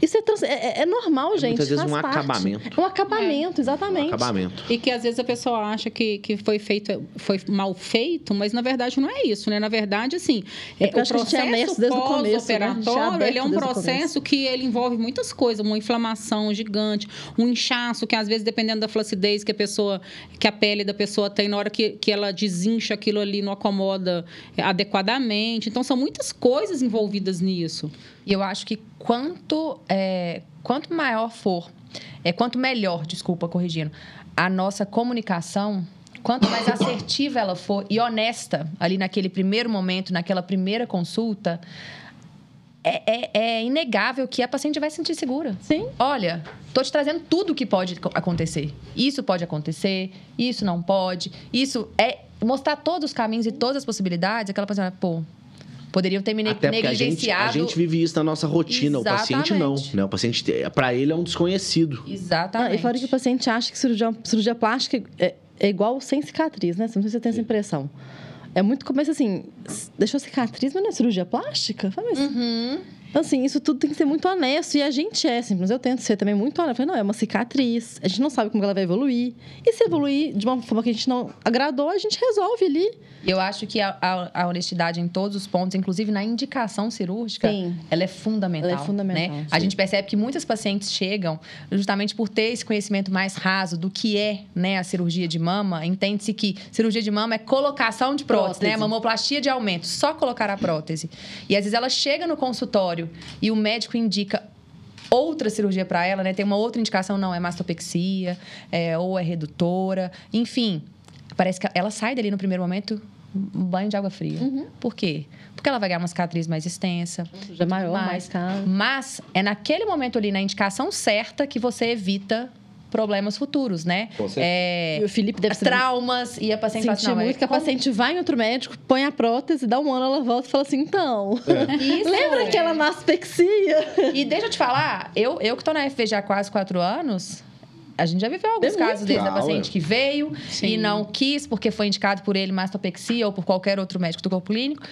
Isso é, trans... é, é, é normal, gente. Muitas vezes um parte. acabamento. É um acabamento, é. exatamente. Um acabamento. E que às vezes a pessoa acha que, que foi feito, foi mal feito, mas na verdade não é isso, né? Na verdade, assim, é, o processo né? pós-operatório, né? ele é um processo que ele envolve muitas coisas, uma inflamação gigante, um inchaço que às vezes dependendo da flacidez que a pessoa, que a pele da pessoa tem na hora que, que ela desincha aquilo ali, não acomoda adequadamente. Então são muitas coisas envolvidas nisso. E eu acho que quanto, é, quanto maior for, é, quanto melhor, desculpa, corrigindo, a nossa comunicação, quanto mais assertiva ela for e honesta ali naquele primeiro momento, naquela primeira consulta, é, é, é, inegável que a paciente vai se sentir segura. Sim. Olha, tô te trazendo tudo o que pode acontecer. Isso pode acontecer, isso não pode. Isso é mostrar todos os caminhos e todas as possibilidades. Aquela paciente, pô, poderiam ter Até negligenciado. A gente, a gente vive isso na nossa rotina, Exatamente. o paciente não. Né? O paciente, para ele, é um desconhecido. Exatamente. Ah, e fora que o paciente acha que cirurgia, cirurgia plástica é, é igual sem cicatriz, né? Não sei se você tem essa impressão. É muito começo assim, deixou cicatriz, mas não é cirurgia plástica? Fala isso. Uhum. Então, assim, isso tudo tem que ser muito honesto. E a gente é, assim, mas eu tento ser também muito honesto. Eu falei, não, é uma cicatriz. A gente não sabe como ela vai evoluir. E se evoluir de uma forma que a gente não agradou, a gente resolve ali. Eu acho que a, a, a honestidade em todos os pontos, inclusive na indicação cirúrgica, sim. ela é fundamental. Ela é fundamental. Né? A gente percebe que muitas pacientes chegam justamente por ter esse conhecimento mais raso do que é né, a cirurgia de mama. Entende-se que cirurgia de mama é colocação de prótese, prótese. né? Mamoplastia de aumento, só colocar a prótese. E às vezes ela chega no consultório e o médico indica outra cirurgia para ela, né? Tem uma outra indicação, não, é mastopexia, é, ou é redutora, enfim. Parece que ela sai dali no primeiro momento um banho de água fria. Uhum. Por quê? Porque ela vai ganhar uma cicatriz mais extensa. Já maior, mais, mais caro. Mas é naquele momento ali, na indicação certa, que você evita problemas futuros, né? É, e o Felipe deve traumas e a paciente fala assim, muito que a paciente vai em outro médico, põe a prótese, dá um ano, ela volta e fala assim, então, é. Isso, lembra é. aquela mastopexia? E deixa eu te falar, eu, eu que estou na FVG há quase quatro anos, a gente já viveu alguns casos desde a paciente que veio Sim. e não quis porque foi indicado por ele mastopexia ou por qualquer outro médico do corpo clínico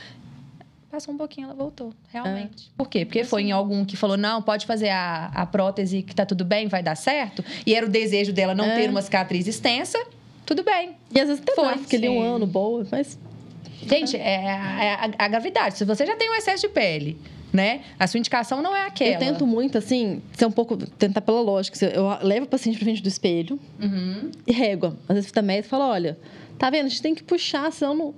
Passou um pouquinho, ela voltou, realmente. É. Por quê? Porque foi em algum que falou, não, pode fazer a, a prótese que tá tudo bem, vai dar certo. E era o desejo dela não é. ter uma cicatriz extensa, tudo bem. E às vezes até foi. Fica ali um ano, boa, mas... Gente, é, é a, a, gravidade. Se você já tem um excesso de pele, né? A sua indicação não é aquela. Eu tento muito, assim, ser um pouco... Tentar pela lógica. Eu levo o paciente pra frente do espelho uhum. e régua. Às vezes fica médico e fala, olha, tá vendo? A gente tem que puxar, senão não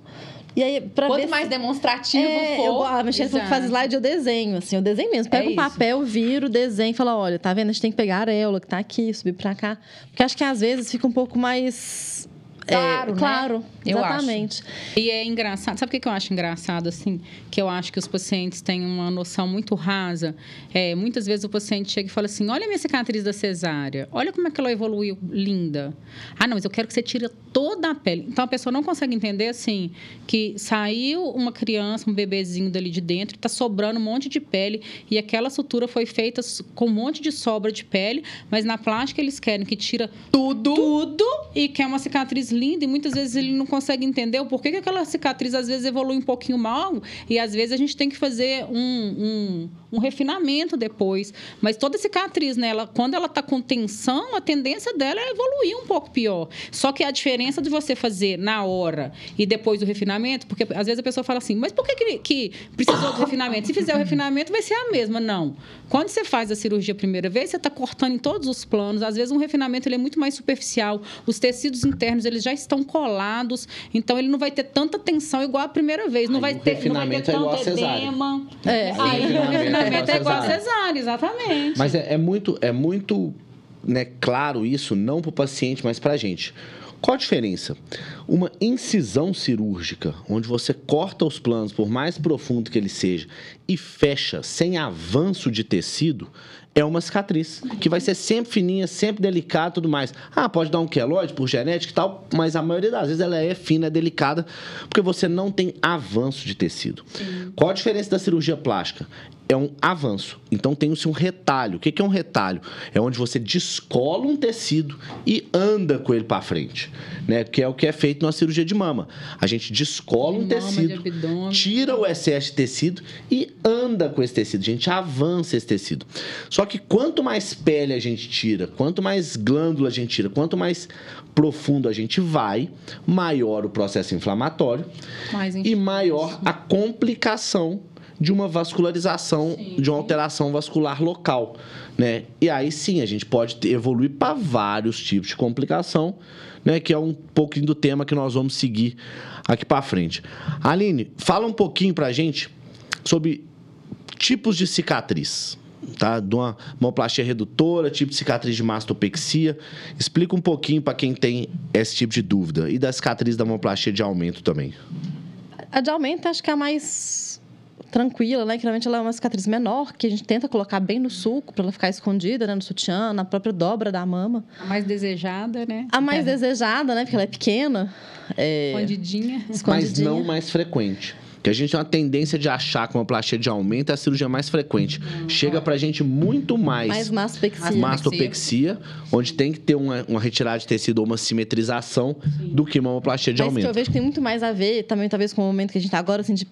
e aí, pra Quanto mais se... demonstrativo é, for. Eu, a Michelle falou que faz slide, eu desenho, assim, eu desenho mesmo. Pega é um papel, viro, desenho e fala: olha, tá vendo? A gente tem que pegar a areola que tá aqui, subir pra cá. Porque acho que às vezes fica um pouco mais Claro, é, claro, né? exatamente. E é engraçado. Sabe o que eu acho engraçado, assim? Que eu acho que os pacientes têm uma noção muito rasa. É, muitas vezes o paciente chega e fala assim: olha a minha cicatriz da cesárea, olha como é que ela evoluiu linda. Ah, não, mas eu quero que você tire toda a pele. Então a pessoa não consegue entender, assim, que saiu uma criança, um bebezinho dali de dentro, está sobrando um monte de pele e aquela sutura foi feita com um monte de sobra de pele, mas na plástica eles querem que tira tudo, tudo e quer uma cicatriz linda e muitas vezes ele não consegue entender o porquê que aquela cicatriz às vezes evolui um pouquinho mal e às vezes a gente tem que fazer um, um, um refinamento depois. Mas toda cicatriz, né, ela, quando ela está com tensão, a tendência dela é evoluir um pouco pior. Só que a diferença de você fazer na hora e depois do refinamento, porque às vezes a pessoa fala assim, mas por que, que, que precisou do refinamento? Se fizer o refinamento, vai ser a mesma. Não. Quando você faz a cirurgia a primeira vez, você está cortando em todos os planos. Às vezes um refinamento ele é muito mais superficial. Os tecidos internos eles já estão colados, então ele não vai ter tanta tensão igual a primeira vez. Não, vai ter, não vai ter tanto é edema. É. Aí o refinamento é igual a cesárea, exatamente. Mas é, é muito, é muito né, claro isso, não para o paciente, mas para a gente. Qual a diferença? Uma incisão cirúrgica, onde você corta os planos, por mais profundo que ele seja, e fecha sem avanço de tecido, é uma cicatriz, que vai ser sempre fininha, sempre delicada e tudo mais. Ah, pode dar um queloide por genética e tal, mas a maioria das vezes ela é fina, é delicada, porque você não tem avanço de tecido. Sim. Qual a diferença da cirurgia plástica? É um avanço. Então tem-se um retalho. O que é um retalho? É onde você descola um tecido e anda com ele para frente, né? Que é o que é feito na cirurgia de mama. A gente descola de um tecido, tira o excesso de tecido e anda com esse tecido. A gente avança esse tecido. Só que quanto mais pele a gente tira, quanto mais glândula a gente tira, quanto mais profundo a gente vai, maior o processo inflamatório mais e maior a complicação de uma vascularização, sim. de uma alteração vascular local, né? E aí sim, a gente pode evoluir para vários tipos de complicação, né? Que é um pouquinho do tema que nós vamos seguir aqui para frente. Aline, fala um pouquinho para a gente sobre tipos de cicatriz, tá? De uma mamoplastia redutora, tipo de cicatriz de mastopexia. Explica um pouquinho para quem tem esse tipo de dúvida e da cicatriz da mamoplastia de aumento também. A de aumento acho que é a mais tranquila, né? Que realmente ela é uma cicatriz menor, que a gente tenta colocar bem no suco para ela ficar escondida, né? No sutiã, na própria dobra da mama. A mais desejada, né? A mais é. desejada, né? Porque ela é pequena. É... Escondidinha. Escondidinha. Mas não mais frequente que a gente tem uma tendência de achar que uma plastia de aumento é a cirurgia mais frequente. Hum, Chega pra gente muito mais... Mais mastopexia. Mastopexia, onde tem que ter uma, uma retirada de tecido ou uma simetrização Sim. do que uma plastia de Mas aumento. que eu vejo que tem muito mais a ver, também talvez com o momento que a gente está agora, assim, de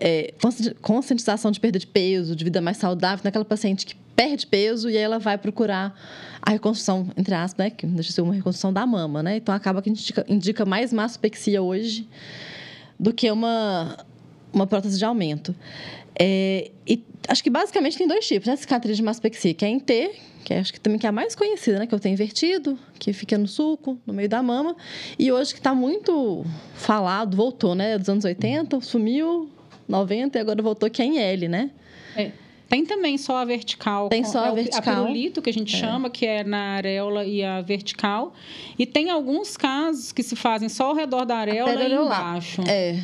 é, conscientização de perda de peso, de vida mais saudável, naquela paciente que perde peso e aí ela vai procurar a reconstrução, entre aspas, né? Que deixa de ser uma reconstrução da mama, né? Então acaba que a gente indica, indica mais mastopexia hoje do que uma, uma prótese de aumento. É, e acho que basicamente tem dois tipos, né? Cicatriz de mastopexia, que é em T, que é, acho que também que é a mais conhecida, né? Que eu tenho invertido, que fica no sulco, no meio da mama. E hoje que está muito falado, voltou, né? Dos anos 80, sumiu, 90 e agora voltou que é em L, né? É. Tem também só a vertical. Tem só a é vertical. A pirulito, que a gente é. chama, que é na areola e a vertical. E tem alguns casos que se fazem só ao redor da areola e embaixo. É.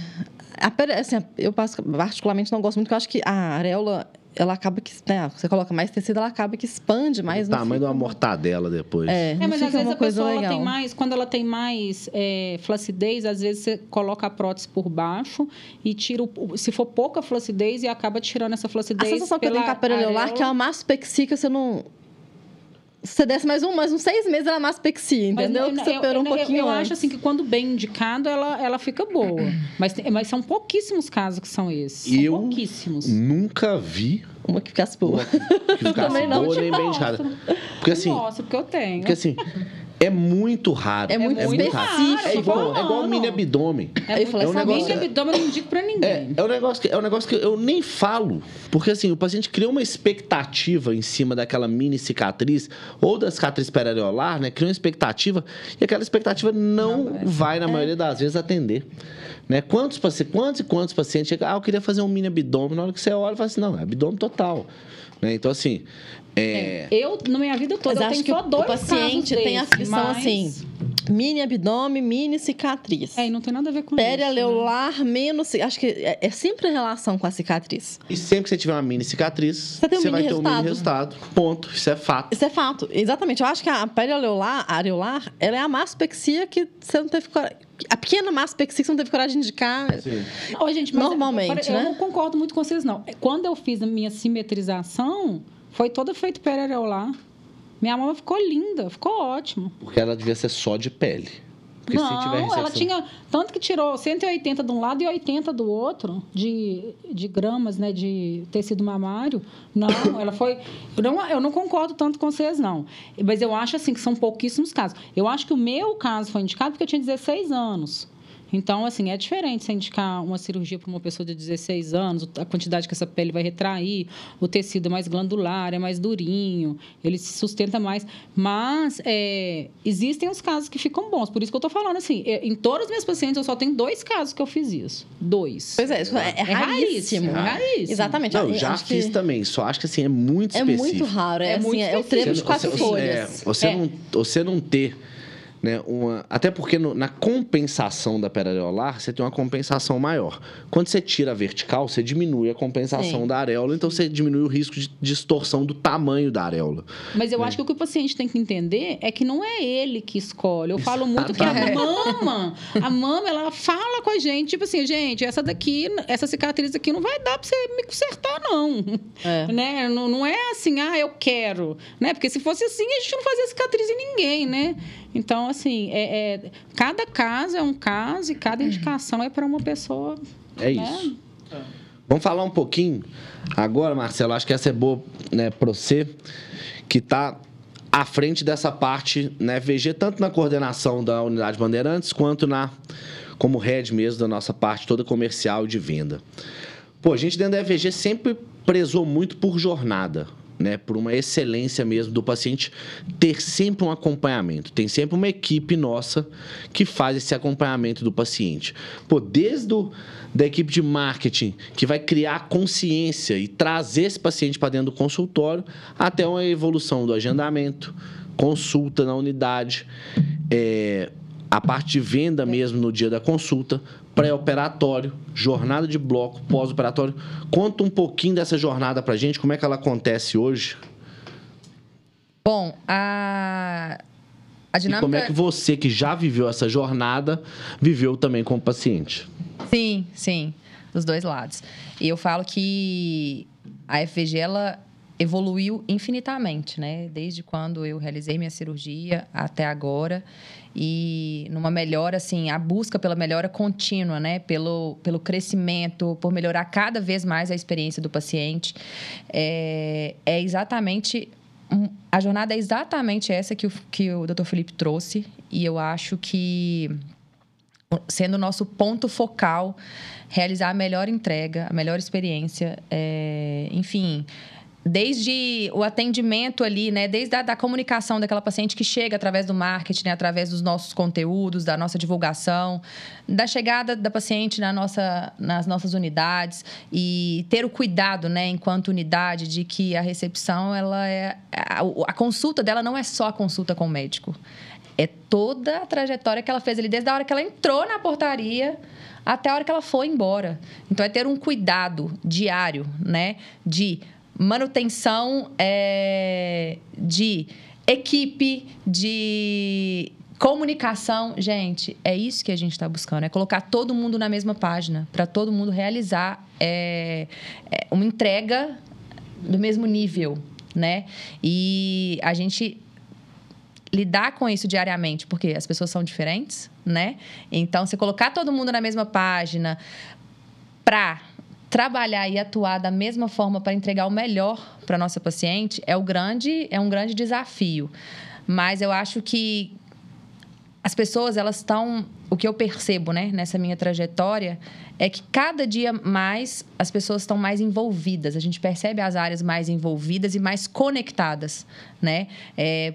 A, assim, eu particularmente não gosto muito, porque eu acho que a areola ela acaba que. Né, você coloca mais tecido, ela acaba que expande mais. O tamanho de uma mortadela depois. É, é mas às vezes a pessoa ela tem mais. Quando ela tem mais é, flacidez, às vezes você coloca a prótese por baixo e tira. O, se for pouca flacidez, e acaba tirando essa flacidez. A sensação que eu tenho com a que é uma mastopexia que você não você desse mais um, mais uns seis meses, ela maspexia, entendeu? Mas, que você operou um pouquinho Eu, eu acho assim que quando bem indicado, ela, ela fica boa. mas, mas são pouquíssimos casos que são esses. Eu são pouquíssimos. nunca vi uma que ficasse boa. Uma que ficasse boa, nem bem indicada. Porque assim. Nossa, porque eu tenho. Porque assim. É muito raro. É muito, é muito raro. É igual, é igual mini abdômen. É, é um negócio, mini abdômen eu não indico pra ninguém. É, é, um negócio que, é um negócio que eu nem falo. Porque assim, o paciente cria uma expectativa em cima daquela mini cicatriz ou da cicatriz periareolar, né? Cria uma expectativa e aquela expectativa não, não vai, na é. maioria das vezes, atender. Né? Quantos, quantos e quantos pacientes chegam, ah, eu queria fazer um mini abdômen, na hora que você olha, fala assim, não, é abdômen total. Né? Então, assim, é... é... Eu, na minha vida toda, Mas eu tenho só dois O paciente tem a aflição mas... assim, mini abdômen, mini cicatriz. É, e não tem nada a ver com Perialeolar, isso. Né? menos... Acho que é, é, sempre em relação com a cicatriz. E sempre que você tiver uma mini cicatriz, você, um você mini vai resultado. ter um mini resultado. Ponto. Isso é fato. Isso é fato. Exatamente. Eu acho que a perialeolar, areolar, ela é a maspexia que você não teve a pequena que você não teve coragem de indicar. Sim. Ô, gente, normalmente, eu, eu, né? Eu não concordo muito com vocês, não. Quando eu fiz a minha simetrização, foi toda feita periareolar. Minha mama ficou linda, ficou ótimo. Porque ela devia ser só de pele. Porque não, ela tinha. Tanto que tirou 180 de um lado e 80 do outro, de, de gramas, né? De tecido mamário. Não, ela foi. Eu não, eu não concordo tanto com vocês, não. Mas eu acho assim que são pouquíssimos casos. Eu acho que o meu caso foi indicado porque eu tinha 16 anos. Então, assim, é diferente você indicar uma cirurgia para uma pessoa de 16 anos, a quantidade que essa pele vai retrair, o tecido é mais glandular, é mais durinho, ele se sustenta mais. Mas é, existem os casos que ficam bons. Por isso que eu estou falando, assim, em todas as minhas pacientes, eu só tenho dois casos que eu fiz isso. Dois. Pois é, é, é, é raríssimo. É raríssimo. Exatamente. Não, já fiz que... também, só acho que assim, é muito específico. É muito raro, é, é, assim, muito é o trevo de quatro você, folhas. Você, é, você, não, você não ter né, uma, até porque no, na compensação da periareolar, você tem uma compensação maior. Quando você tira a vertical, você diminui a compensação Sim. da areola, então você diminui o risco de distorção do tamanho da areola. Mas eu né? acho que o que o paciente tem que entender é que não é ele que escolhe. Eu falo muito que a mama, a mama, ela fala com a gente, tipo assim, gente, essa daqui, essa cicatriz aqui não vai dar pra você me consertar, não. É. Né? Não, não é assim, ah, eu quero. Né? Porque se fosse assim, a gente não fazia cicatriz em ninguém, né? Então, assim, é, é, cada caso é um caso e cada indicação é para uma pessoa. É né? isso. Vamos falar um pouquinho agora, Marcelo. Acho que essa é boa né, para você, que está à frente dessa parte né, VG, tanto na coordenação da unidade Bandeirantes, quanto na como head mesmo da nossa parte toda comercial de venda. Pô, a gente dentro da EVG sempre prezou muito por jornada né, por uma excelência mesmo do paciente ter sempre um acompanhamento. Tem sempre uma equipe nossa que faz esse acompanhamento do paciente. Pô, desde da equipe de marketing, que vai criar consciência e trazer esse paciente para dentro do consultório, até uma evolução do agendamento, consulta na unidade, é, a parte de venda mesmo no dia da consulta, pré-operatório, jornada de bloco, pós-operatório. Conta um pouquinho dessa jornada para gente, como é que ela acontece hoje? Bom, a, a dinâmica... E como é que você, que já viveu essa jornada, viveu também como paciente? Sim, sim, dos dois lados. E eu falo que a FVG, ela evoluiu infinitamente, né? Desde quando eu realizei minha cirurgia até agora e numa melhora assim, a busca pela melhora contínua, né? Pelo, pelo crescimento, por melhorar cada vez mais a experiência do paciente, é, é exatamente a jornada é exatamente essa que o, que o Dr. Felipe trouxe e eu acho que sendo o nosso ponto focal realizar a melhor entrega, a melhor experiência, é, enfim, desde o atendimento ali, né? Desde a da comunicação daquela paciente que chega através do marketing, né? através dos nossos conteúdos, da nossa divulgação, da chegada da paciente na nossa, nas nossas unidades e ter o cuidado, né? Enquanto unidade, de que a recepção, ela é a, a consulta dela não é só a consulta com o médico, é toda a trajetória que ela fez ali desde a hora que ela entrou na portaria até a hora que ela foi embora. Então é ter um cuidado diário, né? De manutenção é, de equipe, de comunicação. Gente, é isso que a gente está buscando: é colocar todo mundo na mesma página, para todo mundo realizar é, é uma entrega do mesmo nível, né? E a gente lidar com isso diariamente, porque as pessoas são diferentes, né? Então, você colocar todo mundo na mesma página para trabalhar e atuar da mesma forma para entregar o melhor para nossa paciente é o grande é um grande desafio. Mas eu acho que as pessoas elas estão o que eu percebo né nessa minha trajetória é que cada dia mais as pessoas estão mais envolvidas. A gente percebe as áreas mais envolvidas e mais conectadas né? É,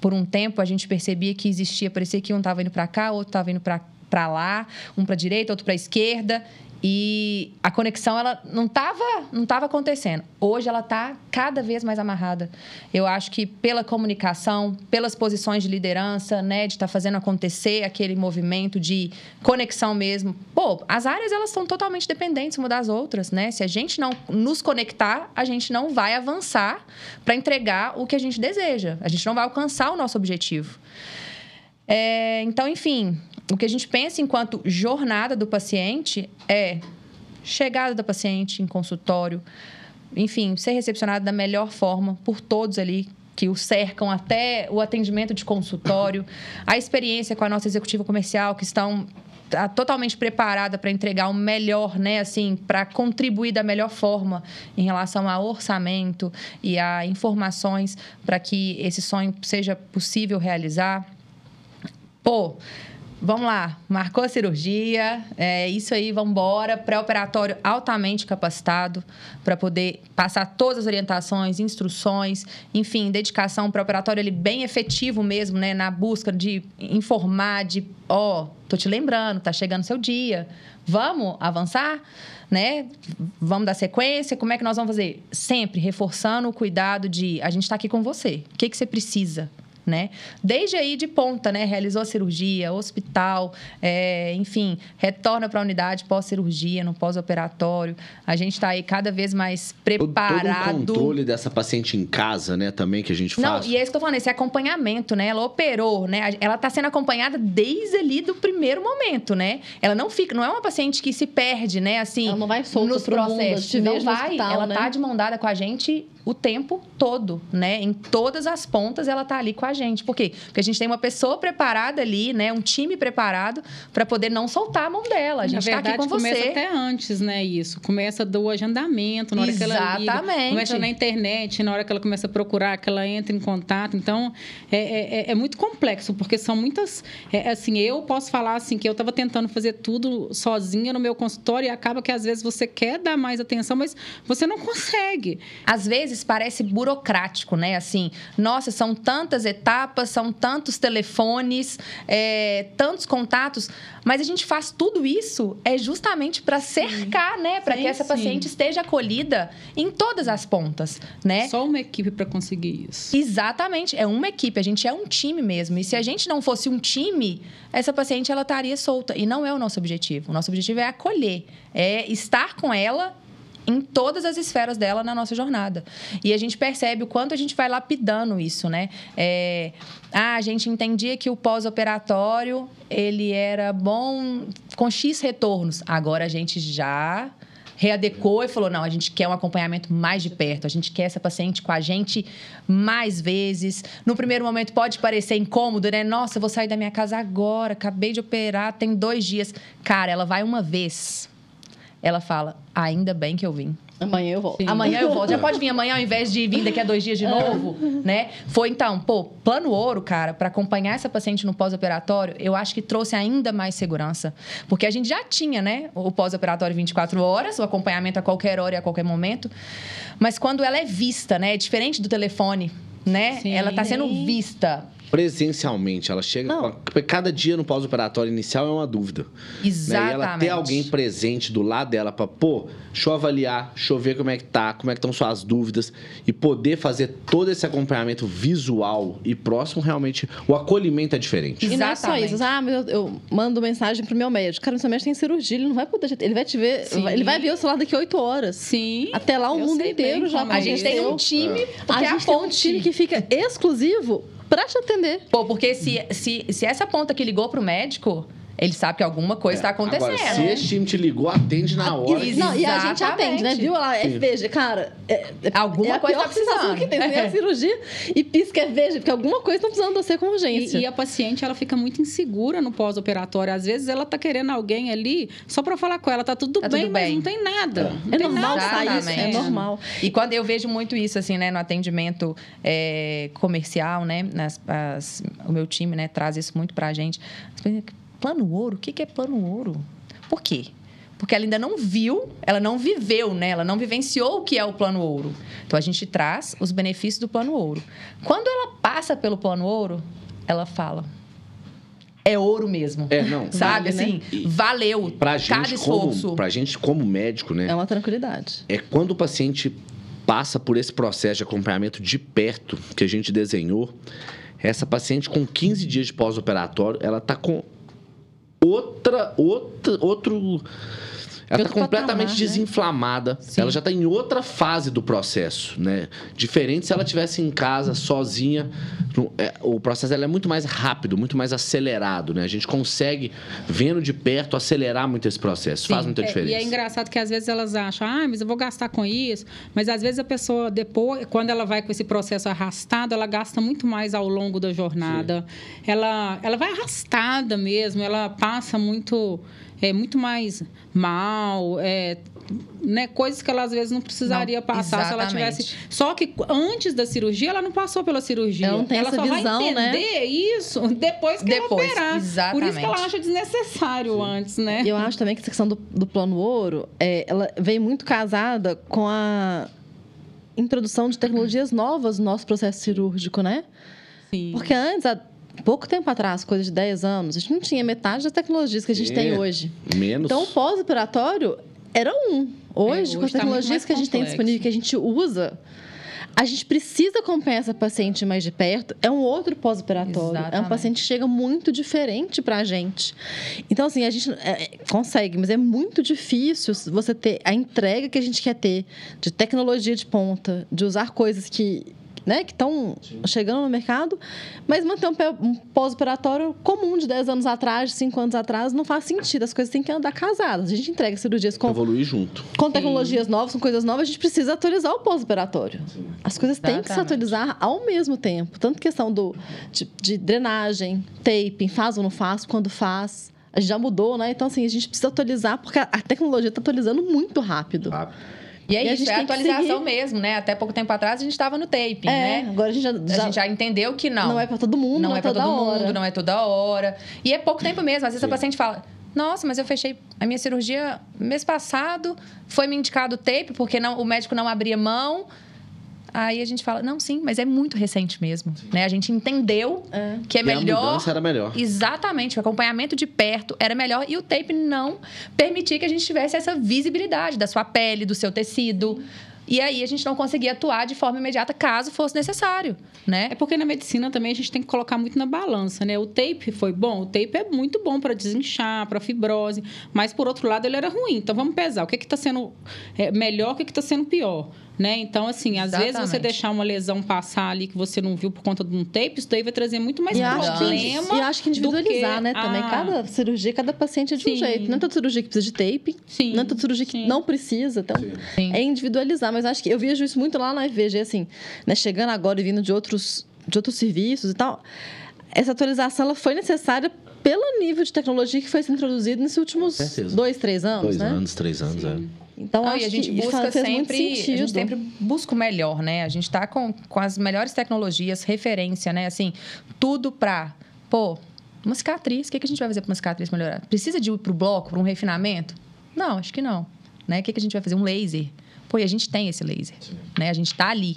por um tempo a gente percebia que existia parecia que um estava indo para cá outro estava indo para para lá um para direita outro para esquerda e a conexão ela não estava não tava acontecendo. Hoje ela está cada vez mais amarrada. Eu acho que pela comunicação, pelas posições de liderança, né, de estar tá fazendo acontecer aquele movimento de conexão mesmo. Pô, as áreas elas são totalmente dependentes uma das outras, né? Se a gente não nos conectar, a gente não vai avançar para entregar o que a gente deseja. A gente não vai alcançar o nosso objetivo. É, então, enfim, o que a gente pensa enquanto jornada do paciente é chegada da paciente em consultório, enfim, ser recepcionado da melhor forma por todos ali que o cercam até o atendimento de consultório, a experiência com a nossa executiva comercial que estão tá totalmente preparada para entregar o melhor, né, assim, para contribuir da melhor forma em relação ao orçamento e a informações para que esse sonho seja possível realizar. Pô, Vamos lá, marcou a cirurgia, é isso aí, vamos embora. Pré-operatório altamente capacitado para poder passar todas as orientações, instruções, enfim, dedicação pré-operatório ele bem efetivo mesmo, né, na busca de informar, de, ó, oh, tô te lembrando, tá chegando seu dia, vamos avançar, né? Vamos dar sequência, como é que nós vamos fazer? Sempre reforçando o cuidado de a gente está aqui com você, o que que você precisa? Né? Desde aí de ponta, né? Realizou a cirurgia, hospital, é, enfim, retorna para a unidade pós-cirurgia, no pós-operatório. A gente está aí cada vez mais preparado. Todo o controle dessa paciente em casa, né? Também que a gente faz. Não, e é isso que eu tô falando, esse acompanhamento, né? Ela operou, né? Ela está sendo acompanhada desde ali do primeiro momento, né? Ela não fica, não é uma paciente que se perde, né? Assim, ela não vai solta nos processos. Mundo, não vai, hospital, ela né? tá de mão dada com a gente o tempo todo, né? Em todas as pontas ela tá ali com a gente. Por quê? Porque a gente tem uma pessoa preparada ali, né? Um time preparado para poder não soltar a mão dela. A gente na verdade, tá aqui com começa você. até antes, né? Isso. Começa do agendamento, na hora Exatamente. que ela liga. Começa na internet, na hora que ela começa a procurar, que ela entra em contato. Então, é, é, é, é muito complexo, porque são muitas... É, assim, eu posso falar assim, que eu estava tentando fazer tudo sozinha no meu consultório e acaba que às vezes você quer dar mais atenção, mas você não consegue. Às vezes vezes parece burocrático, né? Assim, nossa, são tantas etapas, são tantos telefones, é, tantos contatos, mas a gente faz tudo isso é justamente para cercar, né? Para que essa paciente sim. esteja acolhida em todas as pontas, né? Só uma equipe para conseguir isso. Exatamente, é uma equipe, a gente é um time mesmo. E se a gente não fosse um time, essa paciente ela estaria solta e não é o nosso objetivo. O nosso objetivo é acolher, é estar com ela em todas as esferas dela na nossa jornada. E a gente percebe o quanto a gente vai lapidando isso, né? É, ah, a gente entendia que o pós-operatório ele era bom com X retornos. Agora a gente já readecou e falou: não, a gente quer um acompanhamento mais de perto, a gente quer essa paciente com a gente mais vezes. No primeiro momento pode parecer incômodo, né? Nossa, vou sair da minha casa agora, acabei de operar, tem dois dias. Cara, ela vai uma vez ela fala: ainda bem que eu vim. Amanhã eu volto. Sim. Amanhã eu volto. Já pode vir amanhã ao invés de vir daqui a dois dias de novo, né? Foi então, pô, plano ouro, cara, para acompanhar essa paciente no pós-operatório, eu acho que trouxe ainda mais segurança. Porque a gente já tinha, né, o pós-operatório 24 horas, o acompanhamento a qualquer hora e a qualquer momento. Mas quando ela é vista, né, é diferente do telefone, né? Sim. Ela está sendo vista presencialmente. Ela chega. Cada dia no pós-operatório inicial é uma dúvida. Exatamente. Né? E ela ter alguém presente do lado dela para, pô, deixa eu avaliar, deixa eu ver como é que tá, como é que estão suas dúvidas e poder fazer todo esse acompanhamento visual e próximo, realmente, o acolhimento é diferente. E não é só isso. Ah, eu, eu mando mensagem pro meu médico. Cara, seu médico tem cirurgia, ele não vai poder. Ele vai te ver. Sim. Ele vai ver o celular daqui oito horas. Sim. Até lá o mundo inteiro já. A gente tem um time. É. A gente tem um time que fica exclusivo para te atender. Pô, porque se, se, se essa ponta que ligou pro médico Ele sabe que alguma coisa está é. acontecendo. Agora, se esse time te ligou, atende na hora. E, não, e a gente atende, né? Viu lá, FVG, cara. É, é, alguma é coisa tá precisando. que tem, né? A cirurgia e pisca FVG, porque alguma coisa está precisando de você com urgência. E, e, a paciente, ela fica muito insegura no pós-operatório. Às vezes, ela tá querendo alguém ali só para falar com ela, tá tudo, tá bem, tudo bem, mas não tem nada. Não é tem normal nada. isso, é normal. E quando eu vejo muito isso, assim, né, no atendimento é, comercial, né, nas, as, o meu time, né, traz isso muito pra gente. Plano ouro? O que é plano ouro? Por quê? Porque ela ainda não viu, ela não viveu, né? Ela não vivenciou o que é o plano ouro. Então a gente traz os benefícios do plano ouro. Quando ela passa pelo plano ouro, ela fala: é ouro mesmo. É, não. Sabe, vale, né? assim, né? valeu pra gente cada esforço. Como, pra gente, como médico, né? É uma tranquilidade. É quando o paciente passa por esse processo de acompanhamento de perto que a gente desenhou, essa paciente com 15 dias de pós-operatório, ela tá com outra, outra, outro ela está completamente patamar, né? desinflamada. Né? Ela já está em outra fase do processo, né? Diferente se ela estivesse em casa, sozinha. É, o processo é muito mais rápido, muito mais acelerado, né? A gente consegue, vendo de perto, acelerar muito esse processo. Sim. Faz muita diferença. É, e é engraçado que às vezes elas acham, ah, mas eu vou gastar com isso. Mas às vezes a pessoa, depois, quando ela vai com esse processo arrastado, ela gasta muito mais ao longo da jornada. Ela, ela vai arrastada mesmo, ela passa muito é muito mais mal, é, né, coisas que ela às vezes não precisaria não, passar exatamente. se ela tivesse. Só que antes da cirurgia, ela não passou pela cirurgia. Ela não tem ela essa só visão, vai né? entender né? isso depois que depois, ela operar. Exatamente. Por isso que ela acha desnecessário Sim. antes, né? Eu acho também que essa questão do, do plano ouro, é, ela veio muito casada com a introdução de tecnologias novas no nosso processo cirúrgico, né? Sim. Porque antes, a pouco tempo atrás, coisa de 10 anos, a gente não tinha metade das tecnologias que a gente é, tem hoje. Menos. Então, o pós-operatório era um. Hoje, é, hoje com as tá tecnologias tá que a gente complexo. tem disponível, que a gente usa, a gente precisa acompanhar essa paciente mais de perto. É um outro pós-operatório. É um paciente que chega muito diferente para a gente. Então, assim, a gente é, consegue, mas é muito difícil você ter a entrega que a gente quer ter de tecnologia de ponta, de usar coisas que né, que estão chegando no mercado, mas manter um, pós-operatório comum de 10 anos atrás, de 5 anos atrás, não faz sentido. As coisas têm que andar casadas. A gente entrega cirurgias com. Evoluir junto. Com tecnologias Sim. novas, com coisas novas, a gente precisa atualizar o pós-operatório. As coisas Exatamente. têm que se atualizar ao mesmo tempo. Tanto questão do, de, de drenagem, taping, faz ou não faz, quando faz. A gente já mudou, né? Então, assim, a gente precisa atualizar, porque a tecnologia está atualizando muito rápido. Rápido. E é e isso, é atualização mesmo, né? Até pouco tempo atrás a gente estava no tape, é, né? Agora a gente já, já, a gente já entendeu que não. Não é para todo mundo, não, não é, é para todo hora. mundo, não é toda hora. E é pouco tempo mesmo. Às vezes Sim. a paciente fala: nossa, mas eu fechei a minha cirurgia mês passado, foi me indicado tape, porque não, o médico não abria mão. Aí a gente fala, não, sim, mas é muito recente mesmo. Né? A gente entendeu é. que é e melhor. A era melhor. Exatamente, o acompanhamento de perto era melhor e o tape não permitia que a gente tivesse essa visibilidade da sua pele, do seu tecido. E aí a gente não conseguia atuar de forma imediata caso fosse necessário, né? É porque na medicina também a gente tem que colocar muito na balança, né? O tape foi bom, o tape é muito bom para desinchar, para fibrose, mas por outro lado ele era ruim. Então vamos pesar, o que que está sendo é, melhor, o que que está sendo pior? Né? Então, assim, às Exatamente. vezes você deixar uma lesão passar ali que você não viu por conta de um tape, isso daí vai trazer muito mais e problema. Acho e acho que individualizar, que né? Também cada cirurgia, cada paciente é de Sim. um jeito. Não é toda cirurgia que precisa de tape, Sim. não é toda cirurgia que não precisa. Então, Sim. é individualizar. Mas acho que eu vejo isso muito lá na FVG, assim, né? Chegando agora e vindo de outros, de outros serviços e tal. Essa atualização ela foi necessária pelo nível de tecnologia que foi introduzido nesses últimos dois, três anos, dois né? anos, três anos, é. Então, Não, acho e a gente busca sempre, a gente sempre busca o melhor, né? A gente está com, com as melhores tecnologias, referência, né? Assim, tudo para, pô, uma cicatriz, o que, que a gente vai fazer para uma cicatriz melhorar? Precisa de ir para o bloco, para um refinamento? Não, acho que não. Né? O que, que a gente vai fazer? Um laser. Pô, e a gente tem esse laser, né? A gente está ali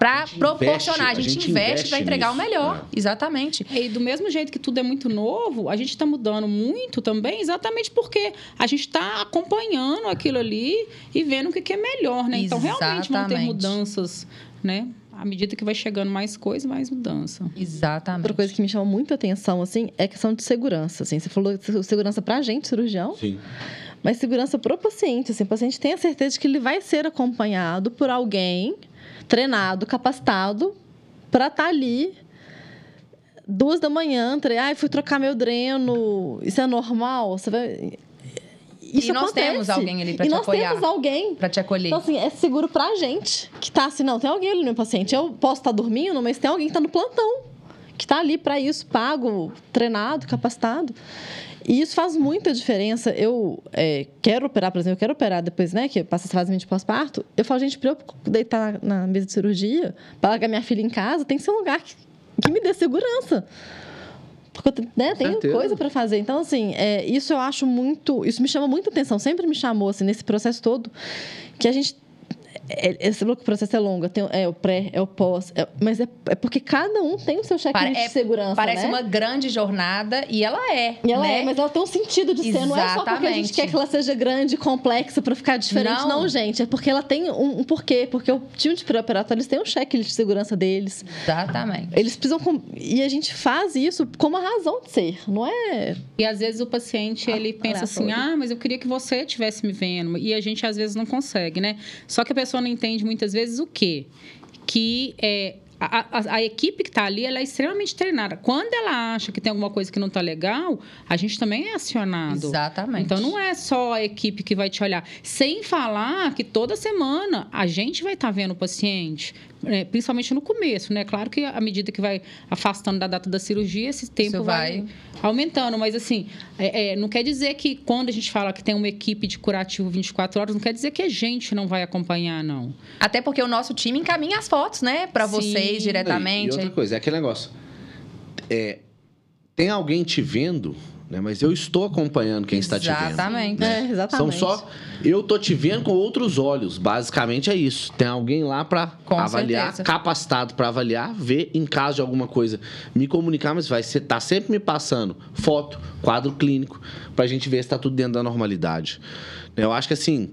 para proporcionar. a gente, a gente investe, para entregar nisso. o melhor. É. Exatamente. E do mesmo jeito que tudo é muito novo, a gente está mudando muito também, exatamente porque a gente está acompanhando aquilo ali e vendo o que, que é melhor, né? Então, realmente vão ter mudanças, né? à medida que vai chegando mais coisa, mais mudança. Exatamente. Outra coisa que me chama muita atenção, assim, é a questão de segurança. Assim, você falou segurança para a gente, cirurgião. Sim. Mas segurança para o paciente. Assim, o paciente tem a certeza de que ele vai ser acompanhado por alguém treinado, capacitado para estar tá ali duas da manhã, três, ai, fui trocar meu dreno, isso é normal? Você vai isso e nós acontece. temos alguém ali para te apoiar. E nós temos alguém. Para te acolher. Então, assim, é seguro pra gente. Que tá assim, não, tem alguém ali no meu paciente. Eu posso estar tá dormindo, mas tem alguém que tá no plantão. Que tá ali para isso, pago, treinado, capacitado. E isso faz muita diferença. Eu é, quero operar, por exemplo, eu quero operar depois, né, que passa essa fase de pós-parto. Eu falo, gente, para eu deitar na mesa de cirurgia, para largar minha filha em casa, tem que ser um lugar que, que me dê segurança porque né, tenho certeza. coisa para fazer. Então, assim, é, isso eu acho muito. Isso me chama muita atenção, sempre me chamou, assim, nesse processo todo, que a gente é, esse falou que o processo é longo, tem, é o pré, é o pós, é, mas é, é, porque cada um tem o seu checklist é, de segurança. Parece né? uma grande jornada e ela é. E ela né? é, mas ela tem um sentido de ser. Não é só porque a gente quer que ela seja grande, complexa para ficar diferente. Não. não. gente. É porque ela tem um, um porquê. Porque o time de pré-operatório, eles têm um checklist de segurança deles. Exatamente. Eles precisam. E a gente faz isso como a razão de ser, não é. E às vezes o paciente, ele ah, pensa assim: ah, mas eu queria que você estivesse me vendo. E a gente às vezes não consegue, né? Só que a pessoa não entende muitas vezes vezes o quê? Que é, a, a, a, equipe que está ali ela é extremamente treinada. Quando ela acha que tem alguma coisa que não está legal, a gente também é acionado. Exatamente. Então não é só a equipe que vai te olhar. Sem falar que toda semana a gente vai estar tá vendo o paciente, é, principalmente no começo, né? Claro que à medida que vai afastando da data da cirurgia, esse tempo vai... vai... aumentando. Mas, assim, é, é, não quer dizer que quando a gente fala que tem uma equipe de curativo 24 horas, não quer dizer que a gente não vai acompanhar, não. Até porque o nosso time encaminha as fotos, né? Para vocês diretamente. E outra coisa, é aquele negócio. É, tem alguém te vendo né? Mas eu estou acompanhando quem está te vendo. Exatamente. É, exatamente. São só eu tô te vendo com outros olhos. Basicamente é isso. Tem alguém lá para avaliar, certeza. capacitado para avaliar, ver em caso de alguma coisa, me comunicar, mas vai ser tá sempre me passando foto, quadro clínico, para a gente ver se está tudo dentro da normalidade. Eu acho que assim,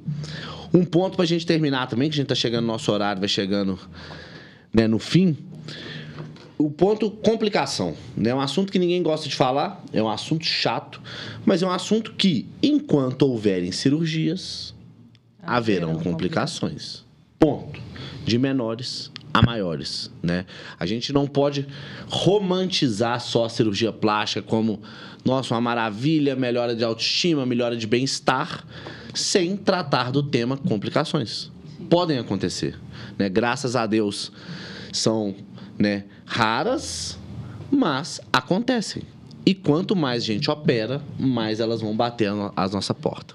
um ponto para a gente terminar também, que a gente está chegando no nosso horário, vai chegando né, no fim o ponto complicação. Né? É um assunto que ninguém gosta de falar, é um assunto chato, mas é um assunto que, enquanto houverem cirurgias, haverão, haverão complicações. Ponto. De menores a maiores, né? A gente não pode romantizar só a cirurgia plástica como, nossa, uma maravilha, melhora de autoestima, melhora de bem-estar, sem tratar do tema complicações. Podem acontecer, né? Graças a Deus são né? Raras, mas acontecem. E quanto mais gente opera, mais elas vão bater as nossa porta.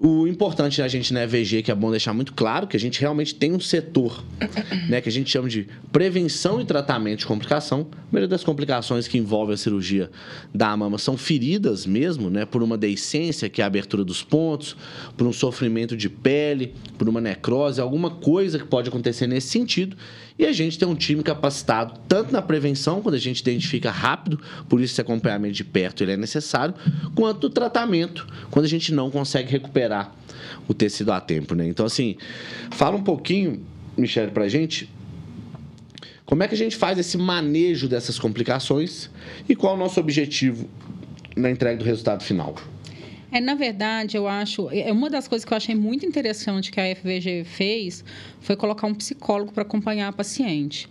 O importante da gente na né, EVG, que é bom deixar muito claro, que a gente realmente tem um setor né, que a gente chama de prevenção e tratamento de complicação. A maioria das complicações que envolvem a cirurgia da mama são feridas mesmo, né, por uma deiscência, que é a abertura dos pontos, por um sofrimento de pele, por uma necrose, alguma coisa que pode acontecer nesse sentido. E a gente tem um time capacitado tanto na prevenção, quando a gente identifica rápido, por isso esse acompanhamento de perto ele é necessário, quanto no tratamento, quando a gente não consegue recuperar o tecido a tempo, né? Então, assim, fala um pouquinho, Michele, pra gente como é que a gente faz esse manejo dessas complicações e qual é o nosso objetivo na entrega do resultado final? É, na verdade, eu acho. É uma das coisas que eu achei muito interessante que a FVG fez foi colocar um psicólogo para acompanhar a paciente.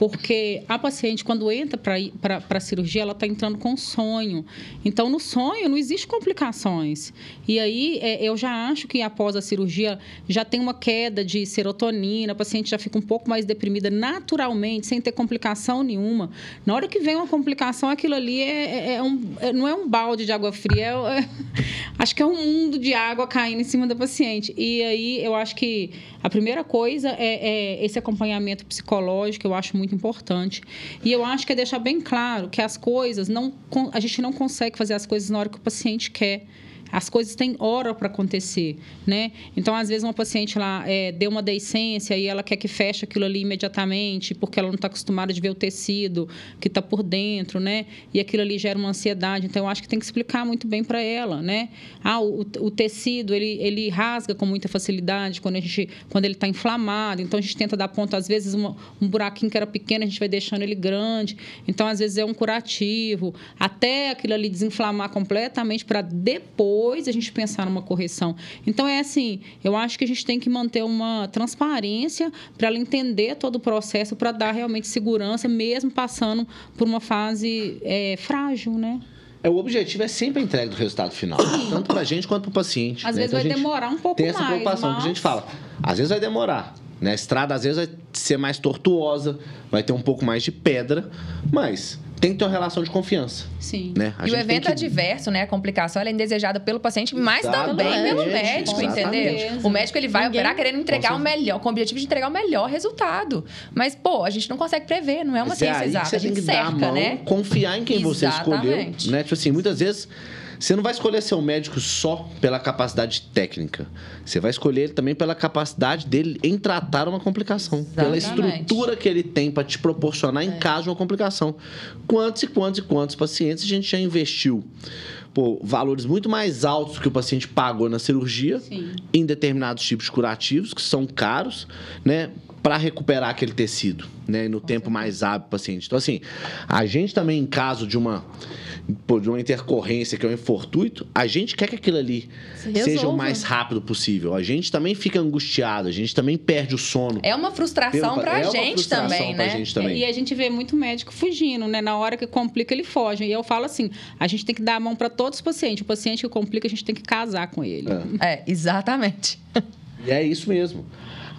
Porque a paciente, quando entra para a cirurgia, ela está entrando com sonho. Então, no sonho, não existe complicações. E aí, é, eu já acho que após a cirurgia, já tem uma queda de serotonina, a paciente já fica um pouco mais deprimida naturalmente, sem ter complicação nenhuma. Na hora que vem uma complicação, aquilo ali é, é, é um, é, não é um balde de água fria, é, é, acho que é um mundo de água caindo em cima da paciente. E aí, eu acho que a primeira coisa é, esse acompanhamento psicológico, eu acho muito muito importante. E eu acho que é deixar bem claro que as coisas não a gente não consegue fazer as coisas na hora que o paciente quer. As coisas têm hora para acontecer, né? Então, às vezes, uma paciente lá é, deu uma deiscência e ela quer que feche aquilo ali imediatamente, porque ela não está acostumada de ver o tecido que está por dentro, né? E aquilo ali gera uma ansiedade. Então, eu acho que tem que explicar muito bem para ela, né? Ah, o, o, tecido, ele, ele rasga com muita facilidade quando, a gente, quando ele está inflamado. Então, a gente tenta dar ponto, às vezes, uma, um buraquinho que era pequeno, a gente vai deixando ele grande. Então, às vezes, é um curativo. Até aquilo ali desinflamar completamente para depois depois a gente pensar numa correção. Então, é assim, eu acho que a gente tem que manter uma transparência para ela entender todo o processo, para dar realmente segurança, mesmo passando por uma fase é, frágil, né? É, o objetivo é sempre a entrega do resultado final, tanto para a gente quanto para o paciente. Às né? vezes então, vai demorar um pouco mais. Tem essa preocupação mas... que a gente fala. Às vezes vai demorar. Né? A estrada, às vezes, vai ser mais tortuosa, vai ter um pouco mais de pedra, mas tem que ter uma relação de confiança. Sim. Né? A e o evento que... adverso, né? A complicação é indesejada pelo paciente, mas também pelo médico, entendeu? O médico ele vai Ninguém... operar querendo entregar o melhor, com o objetivo de entregar o melhor resultado. Mas, pô, a gente não consegue prever, não é uma mas ciência é exata. a gente cerca, a mão, né? Confiar em quem Exatamente. você escolheu. Né? Tipo assim, muitas vezes você não vai escolher seu médico só pela capacidade técnica. Você vai escolher ele também pela capacidade dele em tratar uma complicação. Exatamente. Pela estrutura que ele tem para te proporcionar em é. caso de uma complicação. Quantos e quantos e quantos pacientes a gente já investiu? Pô, valores muito mais altos que o paciente pagou na cirurgia Sim. em determinados tipos curativos, que são caros, né? Para recuperar aquele tecido, né? No tempo mais hábil do paciente. Então, assim, a gente também, em caso de uma, de uma intercorrência, que é um infortuito, a gente quer que aquilo ali Se seja o mais rápido possível. A gente também fica angustiado, a gente também perde o sono. É uma frustração para a é gente também, né? Gente também. E a gente vê muito médico fugindo, né? Na hora que complica, ele foge. E eu falo assim, a gente tem que dar a mão para todos os pacientes. O paciente que complica, a gente tem que casar com ele. É, é exatamente. E é isso mesmo.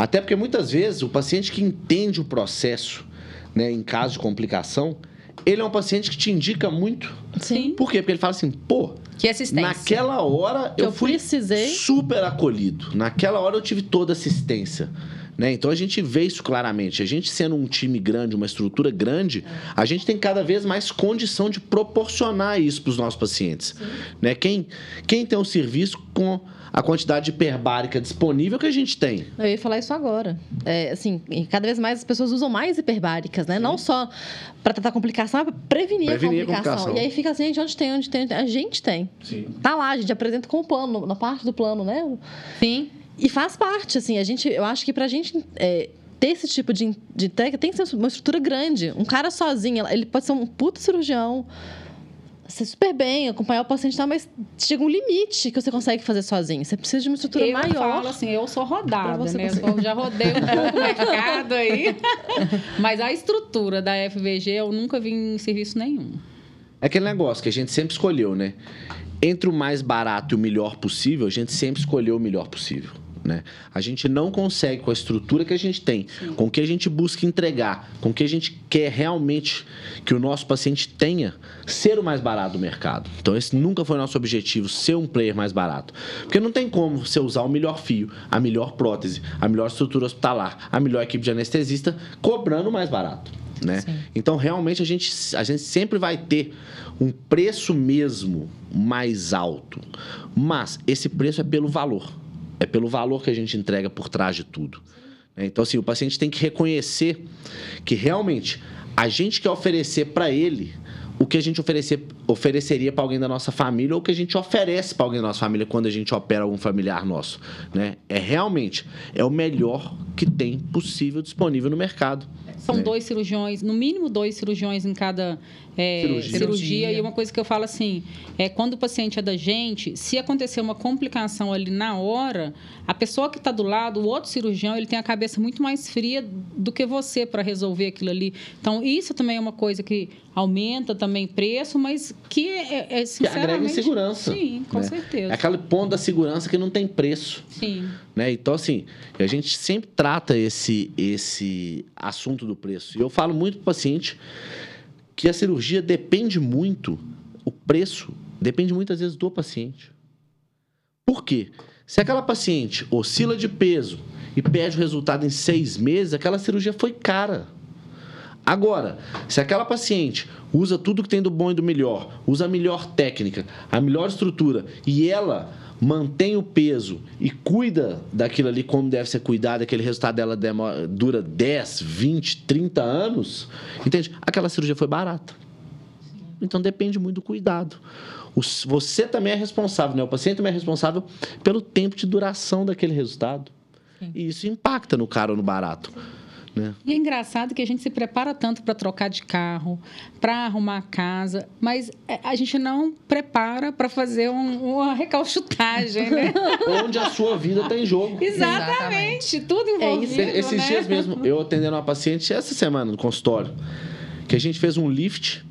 Até porque muitas vezes o paciente que entende o processo, né, em caso de complicação, ele é um paciente que te indica muito. Sim. Por quê? Porque ele fala assim, pô, que assistência. naquela hora eu, eu fui precisei. super acolhido. Naquela hora eu tive toda assistência. Né? Então a gente vê isso claramente. A gente sendo um time grande, uma estrutura grande, a gente tem cada vez mais condição de proporcionar isso para os nossos pacientes. Né? Quem, quem tem um serviço com a quantidade hiperbárica disponível que a gente tem. Eu ia falar isso agora. É, assim, cada vez mais as pessoas usam mais hiperbáricas, né? Sim. Não só para tratar complicação, mas para prevenir, prevenir a, complicação. a, complicação. E aí fica assim, gente, onde tem, onde tem? A gente tem. Sim. Tá lá, a gente apresenta com o plano, na parte do plano, né? Sim. E faz parte, assim, a gente, eu acho que para a gente é, ter esse tipo de, de técnica tem que ser uma estrutura grande. Um cara sozinho, ele pode ser um puto cirurgião, ser super bem, acompanhar o paciente, tá, mas chega um limite que você consegue fazer sozinho. Você precisa de uma estrutura eu maior. Eu falo assim, eu sou rodada, né? Eu já rodei um pouco o mercado aí. mas a estrutura da FVG eu nunca vi em serviço nenhum. É aquele negócio que a gente sempre escolheu, né? Entre o mais barato e o melhor possível, a gente sempre escolheu o melhor possível. Né? A gente não consegue, com a estrutura que a gente tem, Sim. com o que a gente busca entregar, com o que a gente quer realmente que o nosso paciente tenha, ser o mais barato do mercado. Então, esse nunca foi nosso objetivo, ser um player mais barato. Porque não tem como você usar o melhor fio, a melhor prótese, a melhor estrutura hospitalar, a melhor equipe de anestesista, cobrando mais barato. Né? Então, realmente, a gente, a gente sempre vai ter um preço mesmo mais alto. Mas esse preço é pelo valor. É pelo valor que a gente entrega por trás de tudo. Né? Então, assim, o paciente tem que reconhecer que realmente a gente quer oferecer para ele o que a gente oferecer, ofereceria para alguém da nossa família ou o que a gente oferece para alguém da nossa família quando a gente opera algum familiar nosso, né? É realmente é o melhor que tem possível disponível no mercado. São dois cirurgiões, no mínimo dois cirurgiões em cada é, cirurgia. cirurgia. E uma coisa que eu falo assim, é quando o paciente é da gente, se acontecer uma complicação ali na hora, a pessoa que está do lado, o outro cirurgião, ele tem a cabeça muito mais fria do que você para resolver aquilo ali. Então, isso também é uma coisa que aumenta também preço, mas que é, é sinceramente... Que agrega segurança. Sim, com né? certeza. É aquele ponto da segurança que não tem preço. Sim. Né? Então, assim, a gente sempre trata esse, esse assunto do preço. E eu falo muito para o paciente que a cirurgia depende muito, o preço depende muitas vezes do paciente. Por quê? Se aquela paciente oscila de peso e perde o resultado em seis meses, aquela cirurgia foi cara. Agora, se aquela paciente usa tudo que tem do bom e do melhor, usa a melhor técnica, a melhor estrutura e ela mantém o peso e cuida daquilo ali como deve ser cuidado, aquele resultado dela demora, dura 10, 20, 30 anos, entende? Aquela cirurgia foi barata. Então depende muito do cuidado. você também é responsável, né? O paciente também é responsável pelo tempo de duração daquele resultado. E isso impacta no caro ou no barato. Né? E é engraçado que a gente se prepara tanto para trocar de carro, para arrumar a casa, mas é, a gente não prepara para fazer um, uma recalchutagem, né? Onde a sua vida está em jogo. Exatamente, tudo é envolvido. É Esses né? dias mesmo, eu atendendo uma paciente essa semana no consultório, que a gente fez um lift.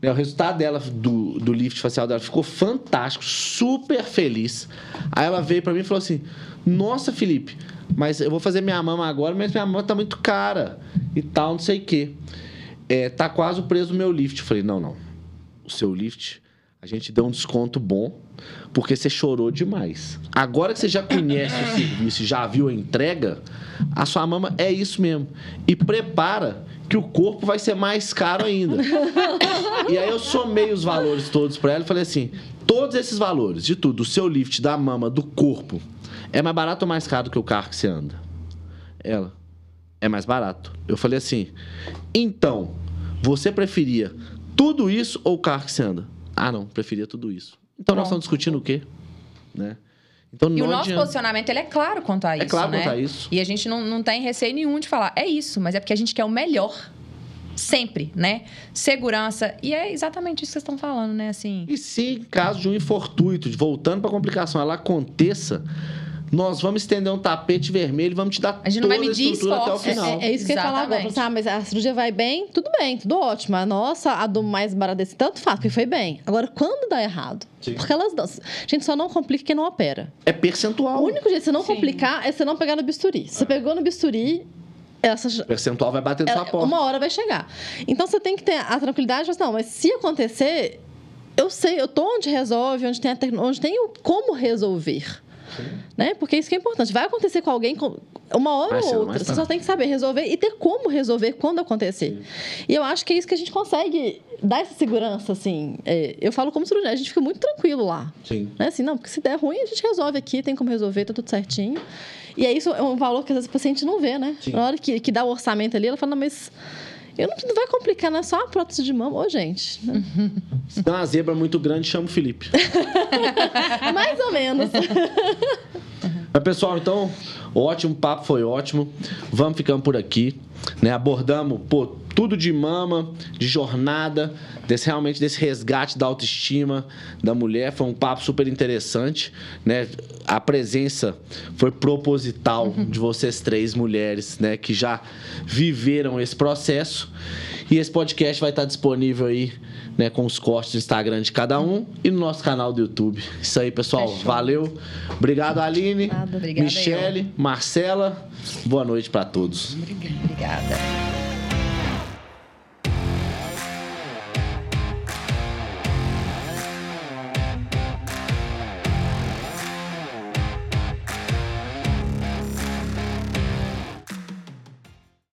Né, o resultado dela, do, do lift facial dela, ficou fantástico, super feliz. Aí ela veio para mim e falou assim: Nossa, Felipe, mas eu vou fazer minha mama agora, mas minha mama tá muito cara e tal, não sei o quê. É, tá quase o meu lift. Eu falei, não, não. O seu lift, a gente deu um desconto bom, porque você chorou demais. Agora que você já conhece o serviço já viu a entrega, a sua mama é isso mesmo. E prepara que o corpo vai ser mais caro ainda. e aí eu somei os valores todos para ela e falei assim: todos esses valores, de tudo, do seu lift, da mama, do corpo, é mais barato ou mais caro que o carro que você anda? Ela. É mais barato. Eu falei assim: então, você preferia tudo isso ou o carro que você anda? Ah, não, preferia tudo isso. Então Pronto. nós estamos discutindo o quê? Né? Então, e o nosso adianta. posicionamento ele é claro quanto a é isso. É claro né? quanto a isso. E a gente não, não tem receio nenhum de falar, é isso, mas é porque a gente quer o melhor. Sempre, né? Segurança. E é exatamente isso que vocês estão falando, né? Assim. E se em caso de um infortuito, voltando para a complicação, ela aconteça, nós vamos estender um tapete vermelho e vamos te dar a gente não vai medir esforço. até o final. É, é isso que eu ia falar agora. Ah, mas a cirurgia vai bem, tudo bem, tudo ótimo. A nossa, a do mais barata desse tanto faz, porque foi bem. Agora, quando dá errado? Sim. Porque elas dão. A gente só não complica quem não opera. É percentual. O único jeito de você não Sim. complicar é você não pegar no bisturi. Se você pegou no bisturi, essa... O percentual vai bater na sua porta. Uma hora vai chegar. Então você tem que ter a tranquilidade, mas não, mas se acontecer, eu sei, eu tô onde resolve, onde tem, a, onde tem o como resolver. Né? Porque isso que é importante. Vai acontecer com alguém uma hora ou outra. Você só tem que saber resolver e ter como resolver quando acontecer. Sim. E eu acho que é isso que a gente consegue dar essa segurança, assim. É, eu falo como cirurgião, a gente fica muito tranquilo lá. Sim. Né? Assim, não, porque se der ruim, a gente resolve aqui, tem como resolver, tá tudo certinho. E é isso, é um valor que às vezes o paciente não vê, né? Sim. Na hora que, que dá o orçamento ali, ela fala, não, mas eu não, não vai complicar, não é só a prótese de mama. Ô, gente. Né? Se dá uma zebra muito grande, chama o Felipe. Mais ou menos. Mas, pessoal, então, ótimo papo, foi ótimo. Vamos ficando por aqui. Né? Abordamos pô, tudo de mama, de jornada, desse realmente desse resgate da autoestima da mulher. Foi um papo super interessante. Né? A presença foi proposital uhum. de vocês três mulheres né? que já viveram esse processo. E esse podcast vai estar disponível aí né, com os cortes do Instagram de cada um e no nosso canal do YouTube. Isso aí, pessoal. Fechou. Valeu. Obrigado, Aline. Nada, Michele, Marcela. Boa noite para todos. Obrigada.